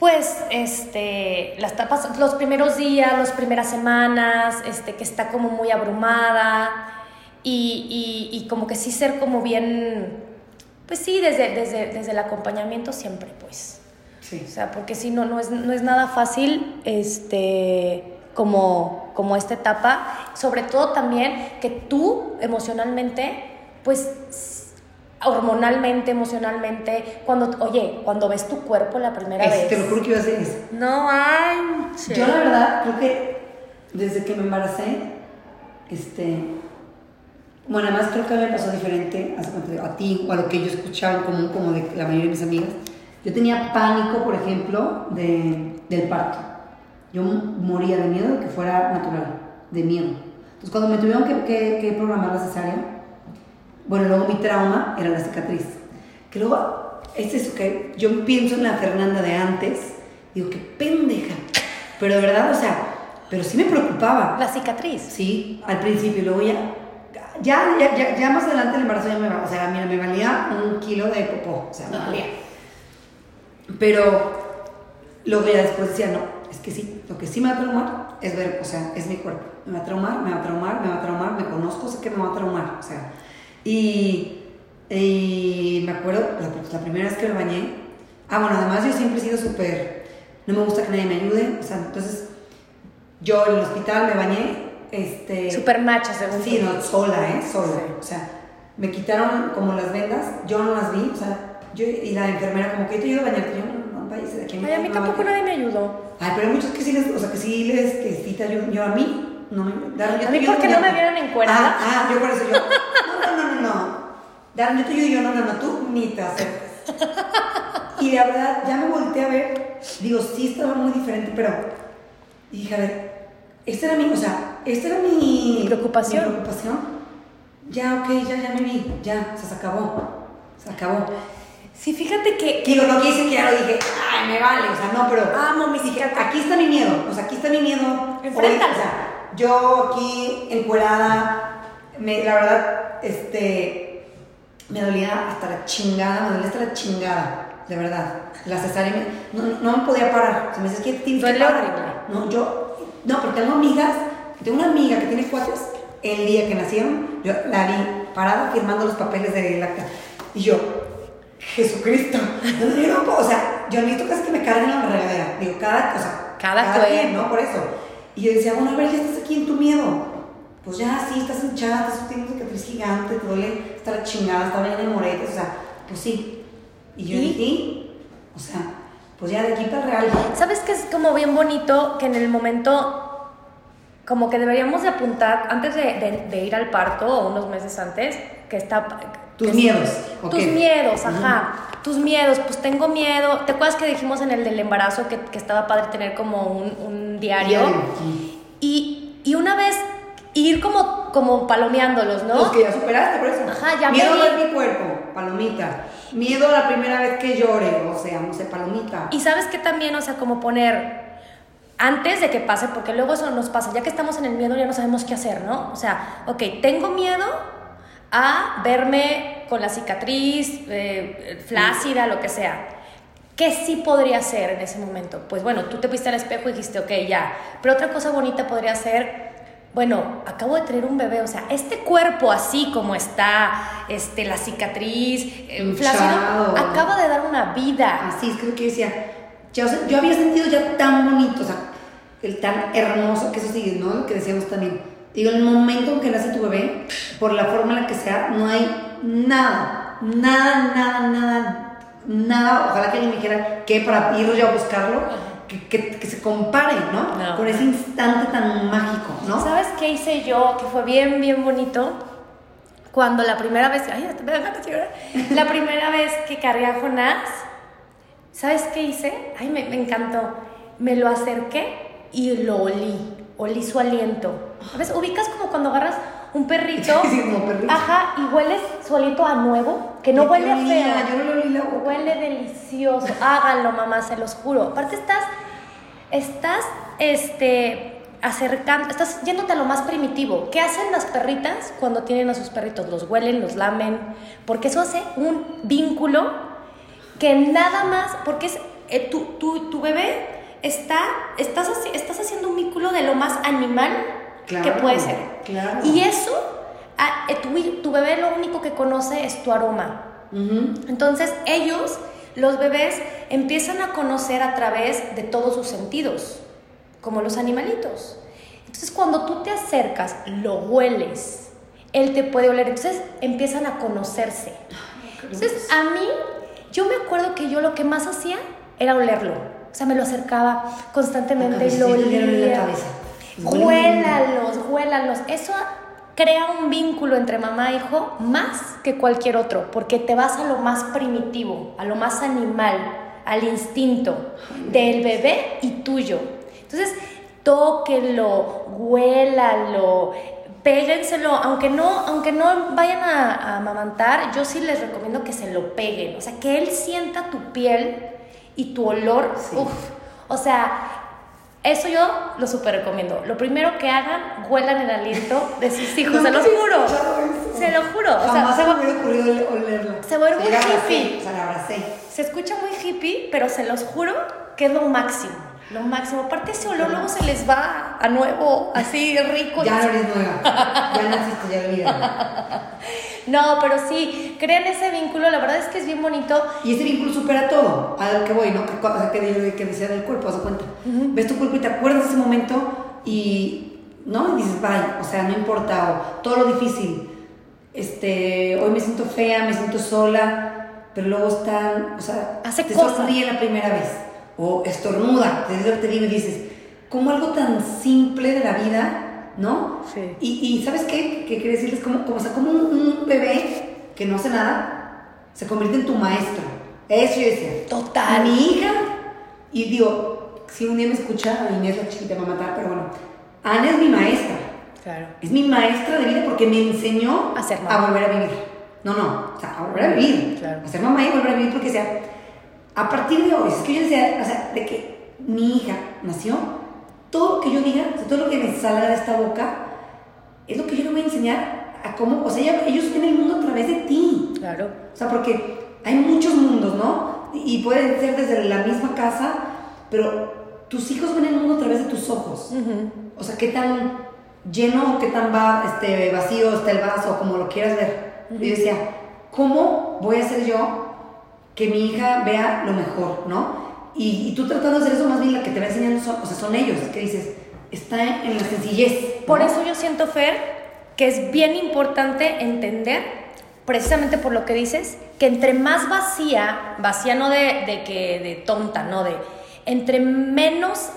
pues este, las tapas, los primeros días, las primeras semanas, este, que está como muy abrumada y, y, como que sí ser como bien, pues sí, desde, desde, desde el acompañamiento siempre, pues. Sí. O sea, porque si no, no es, no es nada fácil, este, como, como esta etapa, sobre todo también que tú emocionalmente, pues hormonalmente, emocionalmente, cuando, oye, cuando ves tu cuerpo la primera vez. Te lo juro que iba a hacer eso. No, ay. Yo la verdad creo que desde que me embaracé, este, bueno, además creo que a mí me pasó diferente a ti o a lo que yo escuchaba en común como de la mayoría de mis amigas. Yo tenía pánico, por ejemplo, de, del parto. Yo moría de miedo de que fuera natural, de miedo. Entonces cuando me tuvieron que, que, que programar la cesárea, bueno, luego mi trauma era la cicatriz. Que luego es eso que yo pienso en la Fernanda de antes, digo, qué pendeja. Pero de verdad, o sea, pero sí me preocupaba. La cicatriz. Sí, al principio, y luego ya, ya, ya, ya, más adelante el embarazo ya me, o sea, mira, me valía un kilo de popó, o sea, me valía. Pero luego ya después decía, no, es que sí, lo que sí me va a traumar es ver, o sea, es mi cuerpo. Me va a traumar, me va a traumar, me va a traumar, me conozco, sé que me va a traumar, o sea, y, me acuerdo, la, primera vez que me bañé, ah, bueno, además yo siempre he sido súper, no me gusta que nadie me ayude, o sea, entonces yo en el hospital me bañé, este... Súper macha, según Sí, no, sola, ¿eh? Sola, o sea, me quitaron como las vendas, yo no las vi, o sea, yo y la enfermera como que yo te ayudo a bañarte, yo no, no, váyase de aquí. Ay, a mí tampoco nadie me ayudó. Ay, pero hay muchos que sí les, o sea, que sí les, que sí te ayudan, yo a mí, no me, yo a mí porque no me vieron en Ah, ah, yo por eso yo, no. Darren, yo te digo, yo no, no, no, tú ni te acercas. Y la verdad, ya me volteé a ver, digo, sí estaba muy diferente, pero dije, a ver, esta era mi, o sea, esta era mi, preocupación. Mi preocupación. Ya, ok, ya, ya me vi, ya, se acabó, se acabó. Sí, fíjate que... Digo, no quise que ya lo dije, ay, me vale, o sea, no, pero... Amo mi dije, aquí está mi miedo, o sea, aquí está mi miedo. Enfréntalo. O sea, yo aquí, encuerada, me, la verdad, este, me dolía hasta la chingada, me dolía hasta la chingada, de verdad. La cesárea, no, no, me podía parar. Se me dice, ¿qué tienes que parar? No, yo, no, pero tengo amigas, tengo una amiga que tiene cuatro, el día que nacieron, yo la vi parada firmando los papeles de la Y yo, Jesucristo, no, o sea, yo necesito casi que me carguen la regadera. Digo, cada, cosa cada, cada quien, ¿no? Por eso. Y yo decía, bueno, a ver, ya estás aquí en tu miedo pues ya sí, estás hinchada, estás teniendo cicatriz gigante, te duele, está la chingada, está llena de moretes, o sea, pues sí. Y yo dije, o sea, pues ya de aquí para real. ¿Sabes que es como bien bonito que en el momento, como que deberíamos de apuntar, antes de, de, ir al parto o unos meses antes, que está... Tus miedos. Tus miedos, ajá. Tus miedos, pues tengo miedo. ¿Te acuerdas que dijimos en el del embarazo que, que estaba padre tener como un, un diario? Y, y una vez ir como, como palomeándolos, ¿no? Los que ya superaste, por eso. Ajá, ya Miedo ver mi cuerpo, palomita. Miedo a la primera vez que llore, o sea, no sé, palomita. Y sabes que también, o sea, como poner antes de que pase, porque luego eso nos pasa, ya que estamos en el miedo ya no sabemos qué hacer, ¿no? O sea, ok, tengo miedo a verme con la cicatriz, eh, flácida, lo que sea. ¿Qué sí podría hacer en ese momento? Pues bueno, tú te viste al espejo y dijiste, ok, ya. Pero otra cosa bonita podría ser bueno, acabo de tener un bebé, o sea, este cuerpo así como está, este, la cicatriz, el flácido, acaba de dar una vida. Así es, creo que decía, yo, yo había sentido ya tan bonito, o sea, el tan hermoso, que eso sí, ¿no? Lo que decíamos también. Digo, el momento en que nace tu bebé, por la forma en la que sea, no hay nada, nada, nada, nada, nada, ojalá que alguien me dijera que para ir yo a buscarlo que, que, se compare, ¿no? Con ese instante tan mágico, ¿no? ¿Sabes qué hice yo? Que fue bien, bien bonito. Cuando la primera vez, ay, me La primera vez que cargué a Jonás, ¿sabes qué hice? Ay, me, me encantó. Me lo acerqué y lo olí. Olí su aliento. A veces ubicas como cuando agarras un perrito. Sí, perrito. Ajá, y hueles solito a nuevo, que no huele a feo. Yo no le olí la boca. Huele delicioso. Háganlo, mamá, se los juro. Aparte estás, estás, este, acercando, estás yéndote a lo más primitivo. ¿Qué hacen las perritas cuando tienen a sus perritos? Los huelen, los lamen, porque eso hace un vínculo que nada más, porque es, eh, tu, tu, tu bebé está, estás, estás haciendo un vínculo de lo más animal que puede ser. claro. Y eso, ah, eh, tu, bebé lo único que conoce es tu aroma. Entonces ellos, los bebés, empiezan a conocer a través de todos sus sentidos, como los animalitos. Entonces cuando tú te acercas, lo hueles, él te puede oler, entonces empiezan a conocerse. Entonces a mí, yo me acuerdo que yo lo que más hacía era olerlo. O sea, me lo acercaba constantemente y lo en la olía. cabeza. Huélalos, huélalos. Eso crea un vínculo entre mamá e hijo más que cualquier otro, porque te vas a lo más primitivo, a lo más animal, al instinto del bebé y tuyo. Entonces, tóquenlo, huélalo, péguenselo, aunque no, aunque no vayan a, a amamantar, yo sí les recomiendo que se lo peguen, o sea, que él sienta tu piel y tu olor, Sí. uf, o sea, eso yo lo súper recomiendo. Lo primero que hagan, huelan el aliento de sus hijos, se había juro. Se lo juro. O sea, Jamás se, me hubiera ocurrido ole- olerla. se Sí, muy hippie. O sea, la abracé. se escucha muy hippie, pero se los juro que es lo máximo. Lo máximo. Aparte ese olor luego se les va a nuevo, así rico. Ya no eres nueva. Ya naciste, ya olvídalo. No, pero sí, crean ese vínculo. La verdad es que es bien bonito. Y ese vínculo supera todo. A lo que voy, ¿no? Que, que, que decía del cuerpo, haz cuenta. Ves tu cuerpo y te acuerdas de ese momento y, ¿no? Y dices, vaya, o sea, no importa, o todo lo difícil. Este, hoy me siento fea, me siento sola, pero luego están, o sea, Hace te cosas. sonríe la primera vez. O estornuda, te, te digo y dices, como algo tan simple de la vida, ¿no? Sí. Y, y ¿sabes qué? Que quiere decirles como, como, o sea, como un, un bebé que no hace nada, se convierte en tu maestro. Eso yo decía. Total. Mi hija, y digo, si un día me escucha, a Inés la chiquita me va a matar, pero bueno, Ana es mi maestra. Claro. Es mi maestra de vida porque me enseñó A ser mamá. a volver a vivir. No, no, o sea, a volver a vivir. Claro. A ser mamá y volver a vivir porque, sea, a partir de hoy, es que yo decía, o sea, de que mi hija nació, todo lo que yo diga, todo lo que me salga de esta boca, es lo que yo le voy a enseñar a cómo, o sea, ellos ven el mundo a través de ti. Claro. O sea, porque hay muchos mundos, ¿no? Y pueden ser desde la misma casa, pero tus hijos ven el mundo a través de tus ojos. O sea, qué tan lleno o qué tan va, este, vacío está el vaso, como lo quieras ver. Y yo decía, ¿cómo voy a hacer yo que mi hija vea lo mejor, no? Y, y tú tratando de hacer eso, más bien la que te va enseñando son, o sea, son ellos, que dices, está en la sencillez. Por eso yo siento, Fer, que es bien importante entender, precisamente por lo que dices, que entre más vacía, vacía no de, de que de tonta, no de, entre menos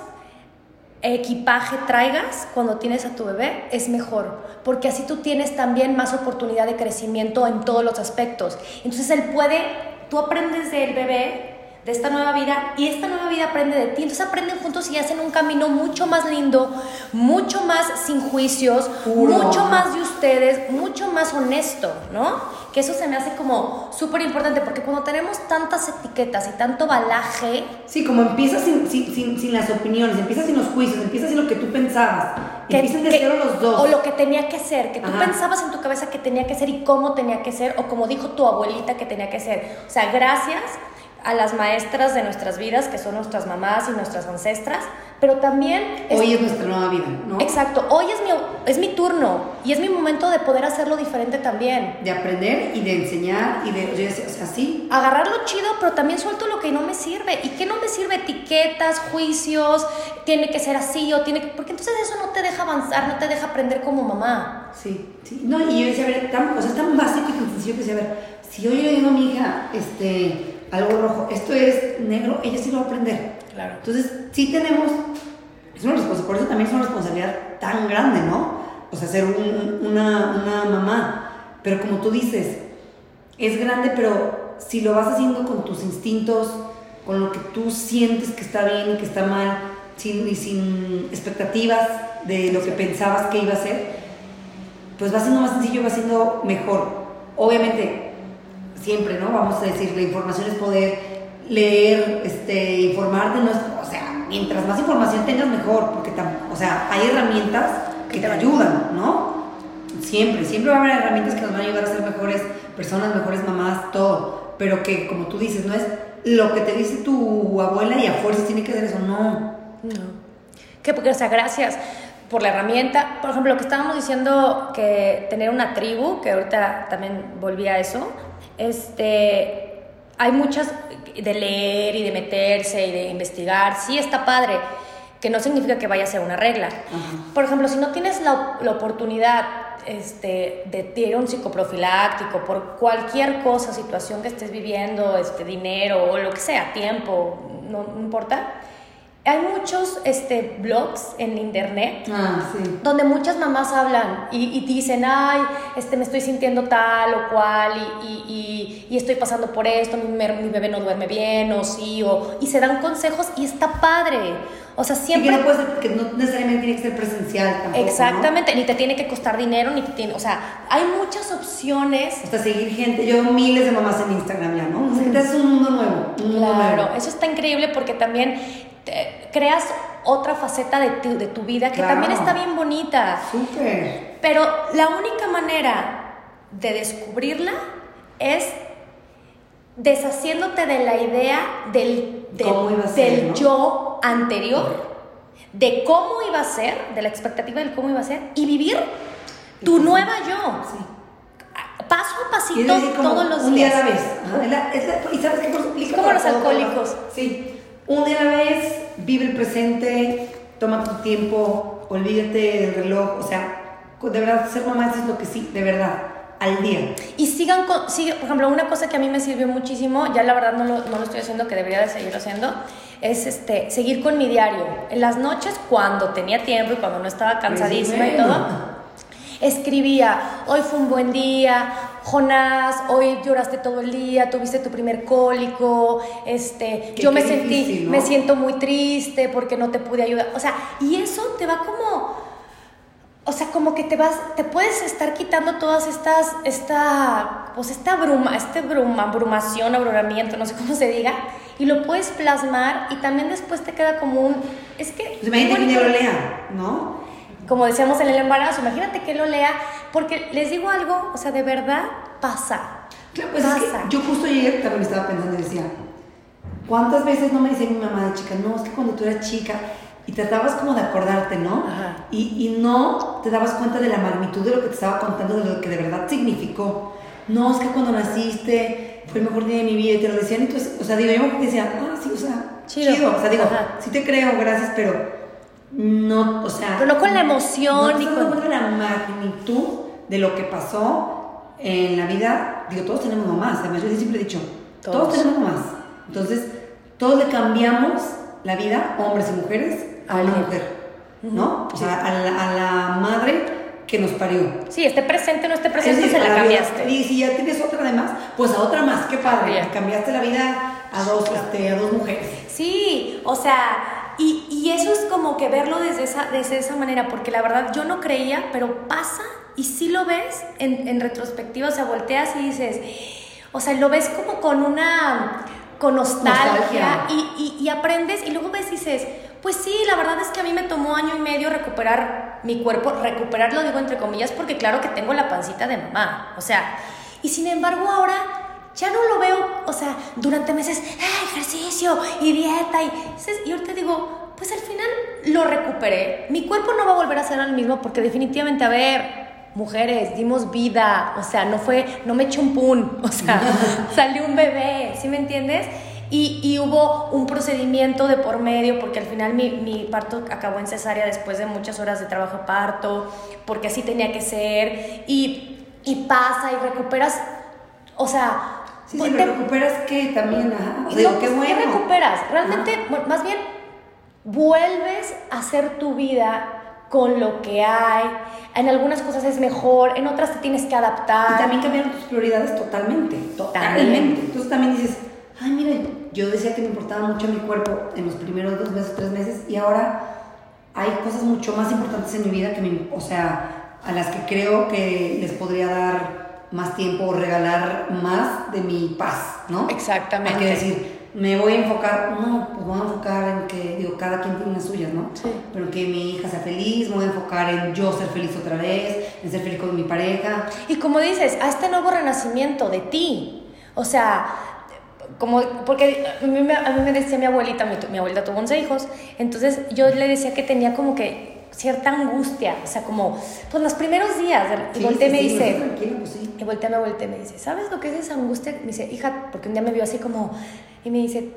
equipaje traigas cuando tienes a tu bebé es mejor, porque así tú tienes también más oportunidad de crecimiento en todos los aspectos. Entonces él puede, tú aprendes del bebé, de esta nueva vida, y esta nueva vida aprende de ti. Entonces aprenden juntos y hacen un camino mucho más lindo, mucho más sin juicios, Puro. mucho más de ustedes, mucho más honesto, ¿no? Que eso se me hace como súper importante, porque cuando tenemos tantas etiquetas y tanto balaje, Sí, como empiezas sin, sin, sin, sin las opiniones, empiezas sin los juicios, empiezas sin lo que tú pensabas, que- empiezan de que- cero los dos. O lo que tenía que ser, que tú Ajá. pensabas en tu cabeza que tenía que ser y cómo tenía que ser, o como dijo tu abuelita que tenía que ser. O sea, gracias a las maestras de nuestras vidas, que son nuestras mamás y nuestras ancestras, pero también... es- Hoy es nuestra nueva vida, ¿no? Exacto, hoy es mi, es mi turno y es mi momento de poder hacerlo diferente también. De aprender y de enseñar y de, o sea, sí, Agarrar lo chido, pero también suelto lo que no me sirve. ¿Y qué no me sirve? Etiquetas, juicios, tiene que ser así o tiene que... Porque entonces eso no te deja avanzar, no te deja aprender como mamá. sí, sí. No, y yo decía, a ver, tan, o sea, es tan básico y tan sencillo que decía, a ver, si yo le digo a mi hija, este, algo rojo, esto es negro, ella sí lo va a aprender. Claro. Entonces, sí tenemos, es una responsabilidad, por eso también es una responsabilidad tan grande, ¿no? O sea, ser un- una, una mamá. Pero como tú dices, es grande, pero si lo vas haciendo con tus instintos, con lo que tú sientes que está bien y que está mal, sin, y sin expectativas de lo que pensabas que iba a ser, pues va siendo más sencillo, va siendo mejor. Obviamente, siempre, ¿no? Vamos a decir, la información es poder, leer, este, informarte, no es, o sea, mientras más información tengas, mejor, porque, o sea, hay herramientas que te ayudan, ¿no? Siempre, siempre va a haber herramientas que nos van a ayudar a ser mejores personas, mejores mamás, todo, pero que, como tú dices, no es lo que te dice tu abuela y a fuerza tiene que ser eso, no. No. Que porque, o sea, gracias por la herramienta. Por ejemplo, lo que estábamos diciendo, que tener una tribu, que ahorita también volví a eso, este, hay muchas de leer y de meterse y de investigar, sí está padre, que no significa que vaya a ser una regla. Por ejemplo, si no tienes la, la oportunidad este, de ir a un psicoprofiláctico por cualquier cosa, situación que estés viviendo, este, dinero o lo que sea, tiempo, no, no importa, hay muchos este, blogs en internet ah, donde muchas mamás hablan y, dicen, ay, este, me estoy sintiendo tal o cual y, y, estoy pasando por esto, mi, mi, bebé no duerme bien o sí, o, y se dan consejos y está padre. O sea, siempre... Y que no, puede ser, que no necesariamente tiene que ser presencial tampoco, Exactamente, ni te tiene que costar dinero, ni te tiene... O sea, hay muchas opciones. Hasta seguir gente, yo miles de mamás en Instagram ya, ¿no? O sea, es un mundo nuevo. claro, eso está increíble porque también creas otra faceta de tu, de tu vida que también está bien bonita. Súper. Pero la única manera de descubrirla es deshaciéndote de la idea del, del, yo anterior, de cómo iba a ser, de la expectativa del cómo iba a ser, y vivir tu nueva yo. Paso a pasito todos los días. Día a la vez. ¿Y sabes qué? Como los alcohólicos. Sí un día a la vez, vive el presente, toma tu tiempo, olvídate del reloj, o sea, de verdad, ser mamá es lo que sí, de verdad, al día. Y sigan, con, sigue, por ejemplo, una cosa que a mí me sirvió muchísimo, ya la verdad no lo, no lo estoy haciendo, que debería de seguir haciendo, es este, seguir con mi diario. En las noches, cuando tenía tiempo y cuando no estaba pues cansadísima y todo, escribía, hoy fue un buen día, Jonás, hoy lloraste todo el día, tuviste tu primer cólico, este, yo me sentí, me siento muy triste porque no te pude ayudar. O sea, y eso te va como, o sea, como que te vas, te puedes estar quitando todas estas, esta, pues esta bruma, este bruma, brumación, abrumamiento, no sé cómo se diga, y lo puedes plasmar y también después te queda como un, es que... Pues imagínate que lo lea, ¿no? Como decíamos en el embarazo, imagínate que lo lea, porque les digo algo, o sea, de verdad pasa. Claro, pues Es que yo justo ayer también estaba pensando y decía, ¿cuántas veces no me dice mi mamá de chica? No, es que cuando tú eras chica y tratabas como de acordarte, ¿no? Y, y, no te dabas cuenta de la magnitud de lo que te estaba contando, de lo que de verdad significó. No, es que cuando naciste fue el mejor día de mi vida y te lo decían, entonces, o sea, digo, yo me decía, ah, sí, o sea, chido, o sea, digo, sí te creo, gracias, pero no, o sea... Pero no con la emoción ni con... la magnitud de lo que pasó en la vida. Digo, todos tenemos mamás, además yo siempre he dicho, todos, tenemos mamás. Entonces, todos le cambiamos la vida, hombres y mujeres, a una mujer, ¿no? O sea, a la, a la, madre que nos parió. Sí, esté presente o no esté presente, se la cambiaste. Y si ya tienes otra además, pues a otra más, qué padre, cambiaste la vida a dos, este, a dos mujeres. Sí, o sea y, y, eso es como que verlo desde esa, desde esa manera, porque la verdad yo no creía, pero pasa y sí lo ves en, en retrospectiva, o sea, volteas y dices, o sea, lo ves como con una, con nostalgia, Y, y, y, aprendes y luego ves y dices, pues sí, la verdad es que a mí me tomó año y medio recuperar mi cuerpo, recuperarlo digo entre comillas, porque claro que tengo la pancita de mamá, o sea, y sin embargo ahora ya no lo veo, o sea, durante meses, ah, ejercicio y dieta y, y ahorita digo, pues al final lo recuperé. Mi cuerpo no va a volver a ser el mismo porque definitivamente, a ver, mujeres, dimos vida, o sea, no fue, no me eché un pun, o sea, salió un bebé, ¿sí me entiendes? Y, y, hubo un procedimiento de por medio, porque al final mi, mi, parto acabó en cesárea después de muchas horas de trabajo de parto, porque así tenía que ser, y, y pasa y recuperas, o sea, Sí, sí, pero recuperas que también, ajá. digo, qué bueno. ¿Qué recuperas? Realmente, más bien, vuelves a hacer tu vida con lo que hay. En algunas cosas es mejor, en otras te tienes que adaptar. Y también cambiaron tus prioridades totalmente, totalmente. Entonces también dices, ay, mira, yo decía que me importaba mucho mi cuerpo en los primeros dos meses, tres meses, y ahora hay cosas mucho más importantes en mi vida que me, o sea, a las que creo que les podría dar más tiempo o regalar más de mi paz, ¿no? Exactamente. Hay que decir, me voy a enfocar, no, pues voy a enfocar en que, digo, cada quien tiene las suyas, ¿no? Sí. Pero que mi hija sea feliz, me voy a enfocar en yo ser feliz otra vez, en ser feliz con mi pareja. Y como dices, a este nuevo renacimiento de ti. O sea, como, porque a mí, me, a mí me decía mi abuelita, mi, mi abuelita tuvo 11 hijos, entonces yo le decía que tenía como que cierta angustia, o sea, como, pues los primeros días, y Sí, volteé sí, me sí, dice, no, pues y volteé, me volteé me dice, ¿sabes lo que es esa angustia? Me dice, hija, porque un día me vio así como, y me dice,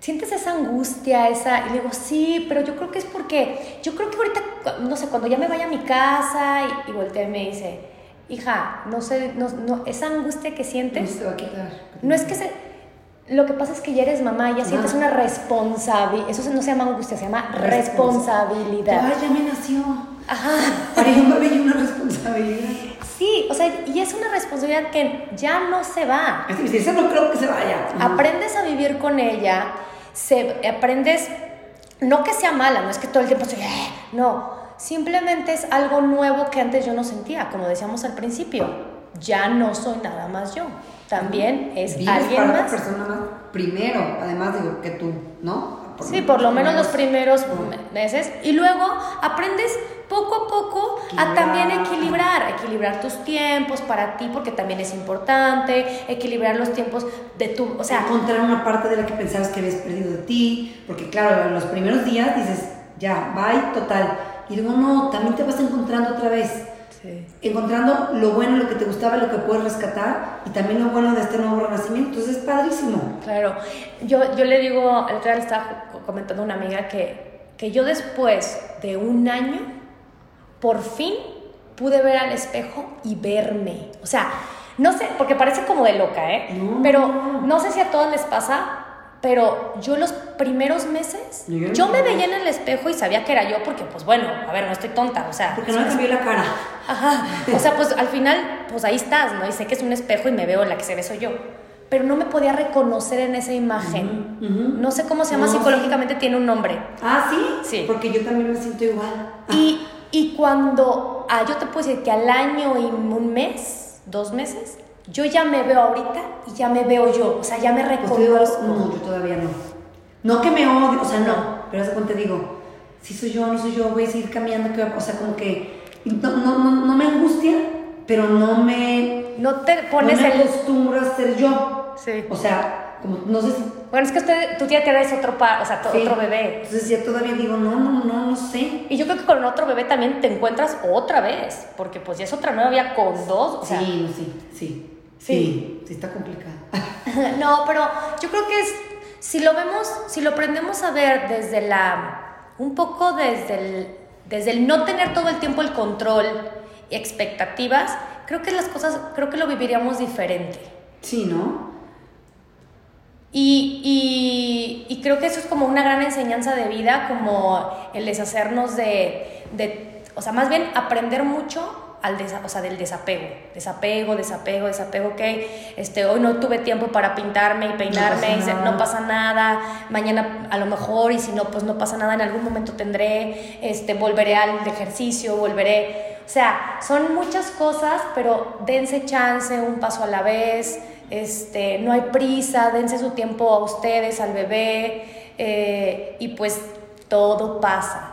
¿sientes esa angustia, esa? Y le digo, sí, pero yo creo que es porque, yo creo que ahorita, no sé, cuando ya me vaya a mi casa, y, y volteé me dice, hija, no sé, no, no, esa angustia que No sientes, se te va a quitar. no es que se... Lo que pasa es que ya eres mamá, ya sientes Ajá. una responsabilidad, eso no se llama angustia, se llama Responsa- responsabilidad. Ay, ya me nació. Ajá. Para un bebé y una responsabilidad. Sí, o sea, y es una responsabilidad que ya no se va. Así, dice, esa no creo que se vaya. Aprendes a vivir con ella, se, aprendes, no que sea mala, no es que todo el tiempo estoy, "Eh", no, simplemente es algo nuevo que antes yo no sentía, como decíamos al principio, ya no soy nada más yo, también es Vives alguien para más. persona más primero, además digo, que tú, ¿no? Sí, por lo menos los primeros meses. Y luego aprendes poco a poco a también equilibrar, equilibrar tus tiempos para ti, porque también es importante, equilibrar los tiempos de tu, o sea, encontrar una parte de la que pensabas que habías perdido de ti, porque claro, en los primeros días dices, ya, bye, total. Y luego no, también te vas encontrando otra vez. Encontrando lo bueno, lo que te gustaba, lo que puedes rescatar y también lo bueno de este nuevo renacimiento. Entonces es padrísimo. Claro, yo, yo le digo, el otro día le estaba co- comentando a una amiga que, que yo después de un año, por fin pude ver al espejo y verme. O sea, no sé, porque parece como de loca, ¿eh? No. Pero no sé si a todos les pasa, pero yo los primeros meses, yo me veía en el espejo y sabía que era yo porque, pues bueno, a ver, no estoy tonta, o sea... Porque no me cambió la cara. Ajá. O sea, pues al final, pues ahí estás, ¿no? Y sé que es un espejo y me veo, la que se ve soy yo. Pero no me podía reconocer en esa imagen. Ujú, ujú. No sé cómo se llama No, psicológicamente, tiene un nombre. Ah, ¿sí? Sí. Porque yo también me siento igual. Y, y cuando, ah, yo te puedo decir que al año y un mes, dos meses, yo ya me veo ahorita y ya me veo yo. O sea, ya me Pues reconozco. no, yo todavía no. No que me odie, o sea, no. Pero hace cuenta digo, si soy yo, no soy yo, voy a seguir cambiando. ¿qué va- O sea, como que no, no, no, no me angustia, pero no me, No te pones no me el... acostumbro a ser yo. Sí. O sea, como, no sé si... Bueno, es que usted, tú ya tienes otro, pa, o sea, sí. otro bebé. Entonces ya todavía digo, no, no, no, no sé. Y yo creo que con otro bebé también te encuentras otra vez, porque pues ya es otra nueva vida con dos, o sea, sí, sí, sí. Sí. Sí, sí está complicado. no, pero yo creo que es, si lo vemos, si lo aprendemos a ver desde la, un poco desde el, desde el no tener todo el tiempo el control y expectativas, creo que las cosas, creo que lo viviríamos diferente. Sí, ¿no? Y, y- y creo que eso es como una gran enseñanza de vida, como el deshacernos de, de o sea, más bien aprender mucho al desa- o sea, del desapego, desapego, desapego, desapego, ok, este, hoy no tuve tiempo para pintarme y peinarme, pasa y se- no pasa nada, mañana a lo mejor, y si no, pues no pasa nada, en algún momento tendré, este, volveré al ejercicio, volveré, o sea, son muchas cosas, pero dense chance, un paso a la vez, este, no hay prisa, dense su tiempo a ustedes, al bebé, eh, y pues todo pasa.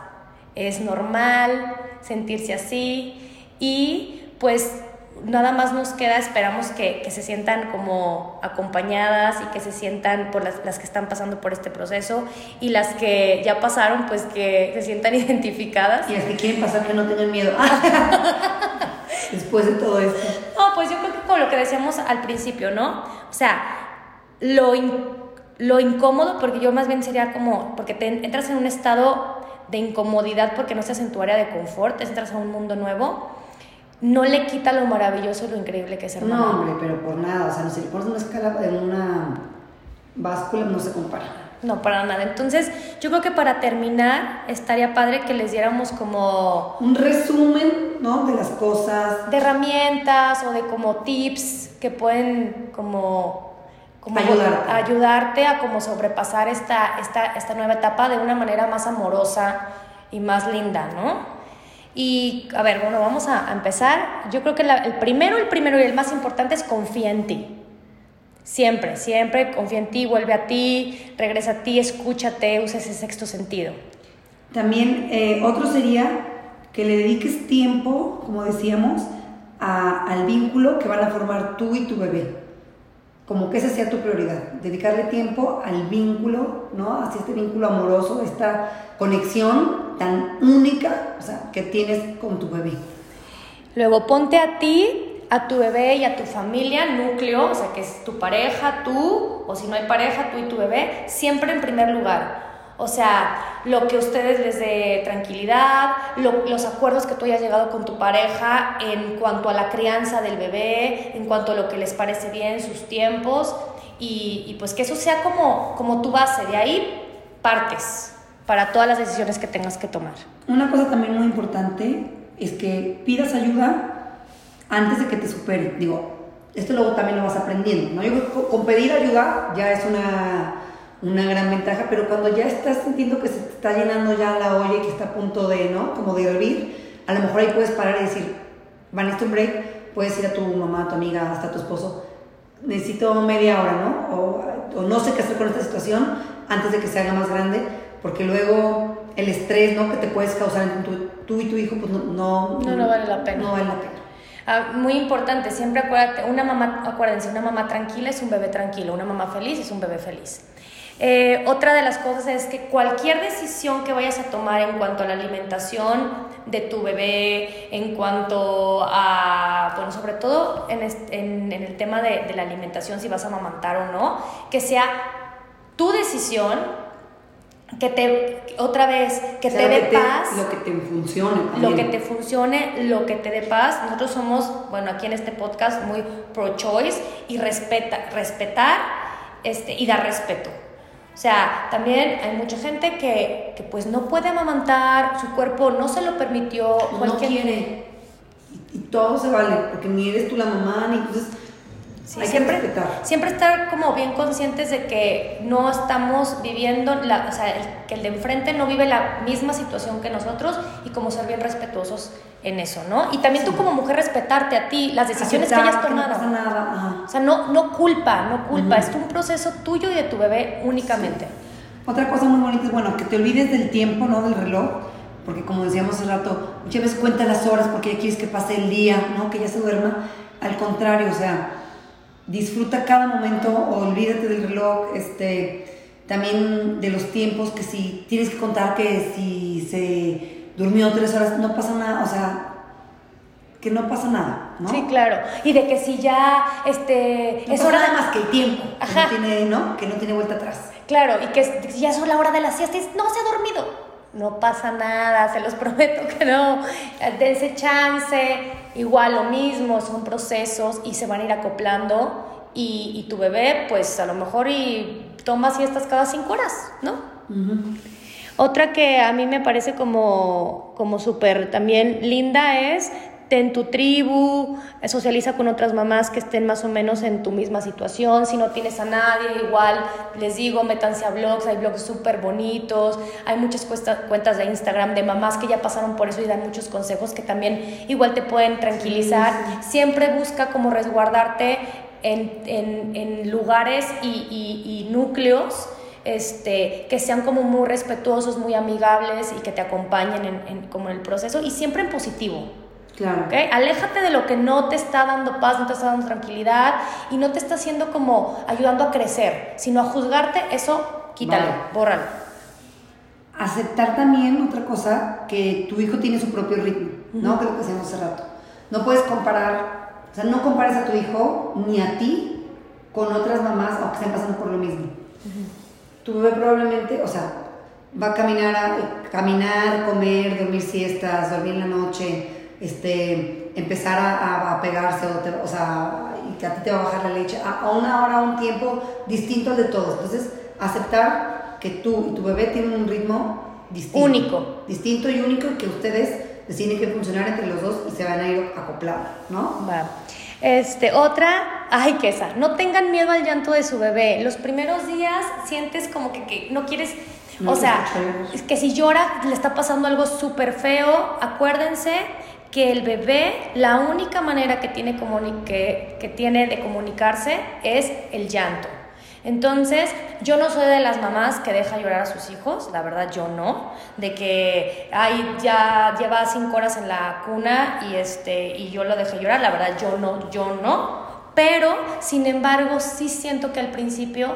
Es normal sentirse así y pues nada más nos queda, esperamos que, que se sientan como acompañadas y que se sientan por las, las que están pasando por este proceso y las que ya pasaron, pues que se sientan identificadas. Y las que quieren pasar que no tengan miedo. Después de todo esto. No, pues yo creo que como lo que decíamos al principio, ¿no? O sea, lo, in- lo incómodo, porque yo más bien sería como, porque te entras en un estado de incomodidad porque no estás en tu área de confort, entras a un mundo nuevo, no le quita lo maravilloso y lo increíble que es ser No, mamá. hombre, pero por nada. O sea, no, si le pones una escala en una báscula, no se compara. No, para nada. Entonces, yo creo que para terminar, estaría padre que les diéramos como Un resumen, ¿no? De las cosas. de herramientas o de como tips que pueden como, como Ayudarte. ayudarte a como sobrepasar esta, esta, esta nueva etapa de una manera más amorosa y más linda, ¿no? Y a ver, bueno, vamos a, empezar. Yo creo que el primero, el primero y el más importante es confía en ti. Siempre, siempre confía en ti, vuelve a ti, regresa a ti, escúchate, usa ese sexto sentido. También eh, otro sería que le dediques tiempo, como decíamos, al vínculo que van a formar tú y tu bebé. Como que esa sea tu prioridad, dedicarle tiempo al vínculo, ¿no? Hacia este vínculo amoroso, esta conexión tan única que tienes con tu bebé. Luego ponte a ti, a tu bebé y a tu familia, núcleo, o sea, que es tu pareja, tú, o si no hay pareja, tú y tu bebé, siempre en primer lugar. O sea, lo que ustedes les dé tranquilidad, los acuerdos que tú hayas llegado con tu pareja en cuanto a la crianza del bebé, en cuanto a lo que les parece bien, sus tiempos, y, pues que eso sea como, como tu base, de ahí partes para todas las decisiones que tengas que tomar. Una cosa también muy importante es que pidas ayuda antes de que te supere. Digo, esto luego también lo vas aprendiendo, ¿no? Yo con pedir ayuda ya es una una gran ventaja, pero cuando ya estás sintiendo que se te está llenando ya la olla y que está a punto de, ¿no? Como de hervir, a lo mejor ahí puedes parar y decir, van a un break, puedes ir a tu mamá, a tu amiga, hasta tu esposo, necesito media hora, ¿no? O, no sé qué hacer con esta situación antes de que se haga más grande, porque luego el estrés, ¿no? Que te puedes causar entre tú y tu hijo, pues no... No, no, no vale la pena. No vale la pena. Ah, muy importante, siempre acuérdate, una mamá, acuérdense, una mamá tranquila es un bebé tranquilo, una mamá feliz es un bebé feliz. Eh, otra de las cosas es que cualquier decisión que vayas a tomar en cuanto a la alimentación de tu bebé, en cuanto a, bueno, sobre todo en, en, el tema de, la alimentación, si vas a amamantar o no, que sea tu decisión, que te, otra vez, que te dé paz. Lo que te funcione. Lo que te funcione, lo que te dé paz. Nosotros somos, bueno, aquí en este podcast muy pro-choice y respeta, respetar este, y dar respeto. O sea, también hay mucha gente que, que pues no puede amamantar, su cuerpo no se lo permitió. No quiere. Y, todo se vale, porque ni eres tú la mamá, ni entonces hay siempre, que respetar. Siempre estar como bien conscientes de que no estamos viviendo, la, o sea, que el de enfrente no vive la misma situación que nosotros y como ser bien respetuosos en eso, ¿no? Y también tú como mujer respetarte a ti, las decisiones que hayas tomado. no pasa nada. O sea, no, no culpa, no culpa, es un proceso tuyo y de tu bebé únicamente. Otra cosa muy bonita es, bueno, que te olvides del tiempo, ¿no? Del reloj, porque como decíamos hace rato, veces cuenta las horas porque ya quieres que pase el día, ¿no? Que ya se duerma. Al contrario, o sea, disfruta cada momento, olvídate del reloj, este, también de los tiempos, que si tienes que contar que si se durmió tres horas, no pasa nada, o sea, que no pasa nada, ¿no? Sí, claro. Y de que si ya, este, es hora de más que el tiempo, Que no tiene, ¿no? Que no tiene vuelta atrás. Claro, y que si ya es la hora de la siesta y no se ha dormido. No pasa nada, se los prometo que no. Dense chance, igual lo mismo, son procesos y se van a ir acoplando. Y, y tu bebé, pues a lo mejor y toma siestas cada cinco horas, ¿no? Otra que a mí me parece como, como súper también linda es ten tu tribu, socializa con otras mamás que estén más o menos en tu misma situación. Si no tienes a nadie, igual les digo, métanse a blogs, hay blogs súper bonitos, hay muchas cuentas de Instagram de mamás que ya pasaron por eso y dan muchos consejos que también igual te pueden tranquilizar. Siempre busca como resguardarte en, en, en lugares y, y, y núcleos este, que sean como muy respetuosos, muy amigables y que te acompañen en, en, como en el proceso y siempre en positivo. Claro. ¿okay? Aléjate de lo que no te está dando paz, no te está dando tranquilidad y no te está haciendo como ayudando a crecer, sino a juzgarte, eso quítalo, bórralo. Aceptar también otra cosa, que tu hijo tiene su propio ritmo, ¿no? Lo que hacíamos hace rato. No puedes comparar, o sea, no compares a tu hijo ni a ti con otras mamás o que estén pasando por lo mismo tu bebé probablemente, o sea, va a caminar, a, caminar, comer, dormir siestas, dormir en la noche, este, empezar a, pegarse, o, sea, y que a ti te va a bajar la leche, a, una hora, a un tiempo distinto al de todos. Entonces, aceptar que tú y tu bebé tienen un ritmo distinto. Único. Distinto y único que ustedes tienen que funcionar entre los dos y se van a ir acoplando, ¿no? Va. Este, otra, ay, que esa, no tengan miedo al llanto de su bebé. Los primeros días sientes como que, no quieres, o se sea, es que si llora, le está pasando algo súper feo, acuérdense que el bebé, la única manera que tiene, que tiene de comunicarse es el llanto. Entonces, yo no soy de las mamás que deja llorar a sus hijos, la verdad yo no, de que, ay, ya lleva cinco horas en la cuna y, este, y yo lo dejé llorar, la verdad yo no, yo no, pero, sin embargo, sí siento que al principio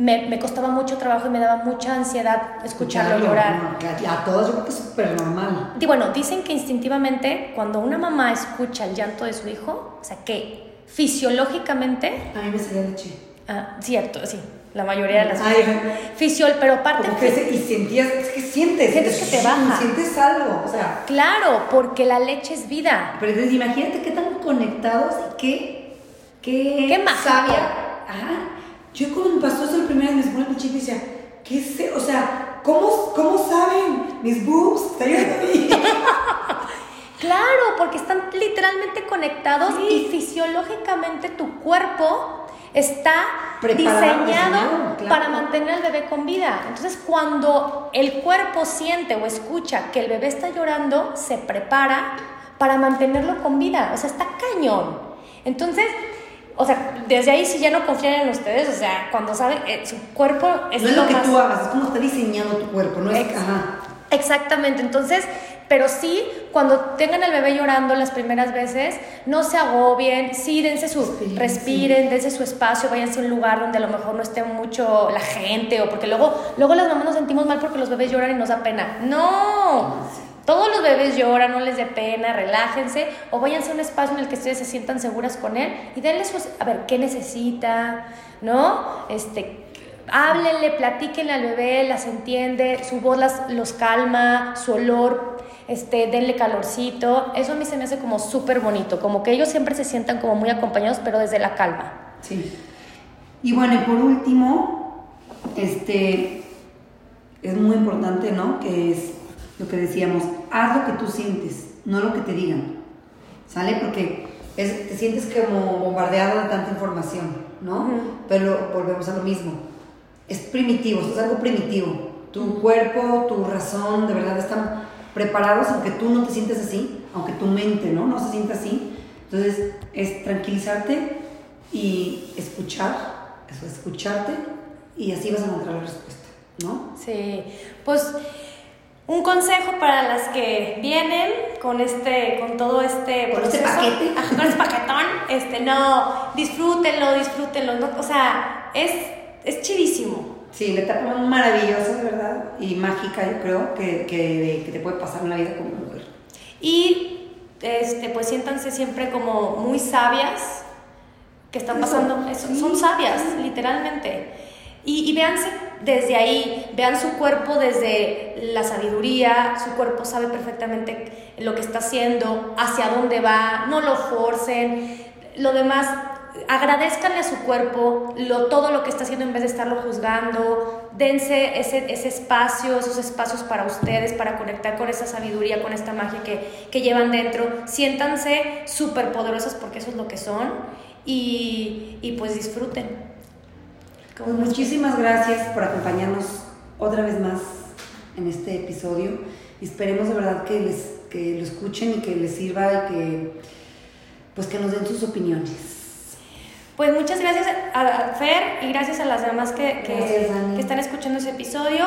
me, me costaba mucho trabajo y me daba mucha ansiedad escucharlo Escucharlo, llorar. no, a, todos yo creo que es súper normal. Y bueno, dicen que instintivamente cuando una mamá escucha el llanto de su hijo, o sea que fisiológicamente, A mí me salía leche. ah, cierto, sí, la mayoría de las Ay, fisiol, pero aparte, que y sentías, es que sientes. Sientes que te baja. Sientes algo, o sea. claro, porque la leche es vida. Pero entonces imagínate qué tan conectados y qué. Qué, Qué sabia. Ajá. Yo cuando me pasó eso la primera vez me pone el chico y decía, ¿qué e-? O sea, ¿cómo, cómo saben mis boobs? Claro, porque están literalmente conectados Sí. y fisiológicamente tu cuerpo está Preparado, diseñado diseñado, claro. para mantener al bebé con vida. Entonces, cuando el cuerpo siente o escucha que el bebé está llorando, se prepara para mantenerlo con vida. O sea, está cañón. Entonces, o sea, desde ahí si ya no confían en ustedes, o sea, cuando saben, eh, su cuerpo es no es lo que más... tú hagas, es como está diseñado tu cuerpo, no es. Ex- Ajá. Exactamente, entonces, pero sí, cuando tengan al bebé llorando las primeras veces, no se agobien, sí, dense su, Respiren, respiren, dense su espacio, váyanse a un lugar donde a lo mejor no esté mucho la gente, o porque luego, luego las mamás nos sentimos mal porque los bebés lloran y nos da pena. No, todos los bebés lloran, no les dé pena, relájense, o váyanse a un espacio en el que ustedes se sientan seguras con él y denle su, a ver, ¿qué necesita? ¿No? Este, háblenle, platíquenle al bebé, las entiende, su voz las, los calma, su olor, este, denle calorcito. Eso a mí se me hace como súper bonito, como que ellos siempre se sientan como muy acompañados, pero desde la calma. Sí. Y bueno, y por último, este, es muy importante, ¿no? Que es lo que decíamos, haz lo que tú sientes, no lo que te digan, ¿sale? Porque es- te sientes como bombardeado de tanta información, ¿no? Ujú. Pero volvemos a lo mismo, es primitivo, esto es algo primitivo. Tu cuerpo, tu razón, de verdad están preparados, aunque tú no te sientes así, aunque tu mente, ¿no? No se sienta así. Entonces, es tranquilizarte y escuchar, eso, escucharte, y así vas a encontrar la respuesta, ¿no? Sí, pues un consejo para las que vienen con este, con todo este Con este proceso. paquete. Ajá, con este paquetón, este, no, disfrútenlo, disfrútenlo, no, o sea, es, es chidísimo. Sí, la etapa maravillosa, de verdad, y mágica, yo creo, que, que, que te puede pasar en la vida como mujer. Y este, pues siéntanse siempre como muy sabias que están Eso, pasando, eso, sí. son sabias, literalmente. Y, y véanse desde ahí, vean su cuerpo desde la sabiduría, su cuerpo sabe perfectamente lo que está haciendo, hacia dónde va, no lo forcen, lo demás, agradezcanle a su cuerpo lo, todo lo que está haciendo en vez de estarlo juzgando, dense ese, ese espacio, esos espacios para ustedes, para conectar con esa sabiduría, con esta magia que, que llevan dentro, siéntanse súper poderosas porque eso es lo que son y, y pues disfruten. Pues muchísimas gracias por acompañarnos otra vez más en este episodio. Y esperemos de verdad que les que lo escuchen y que les sirva y que pues que nos den sus opiniones. Pues muchas gracias a Fer y gracias a las demás que, que- Gracias, Dani. que están escuchando ese episodio.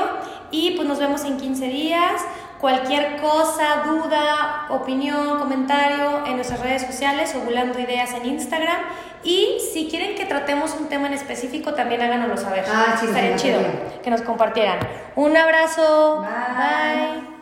Y pues nos vemos en 15 días. Cualquier cosa, duda, opinión, comentario en nuestras redes sociales, Ovulando Ideas en Instagram. Y si quieren que tratemos un tema en específico, también háganoslo saber. Ah, sí, Estaría chido que nos compartieran. Un abrazo. Bye. Bye.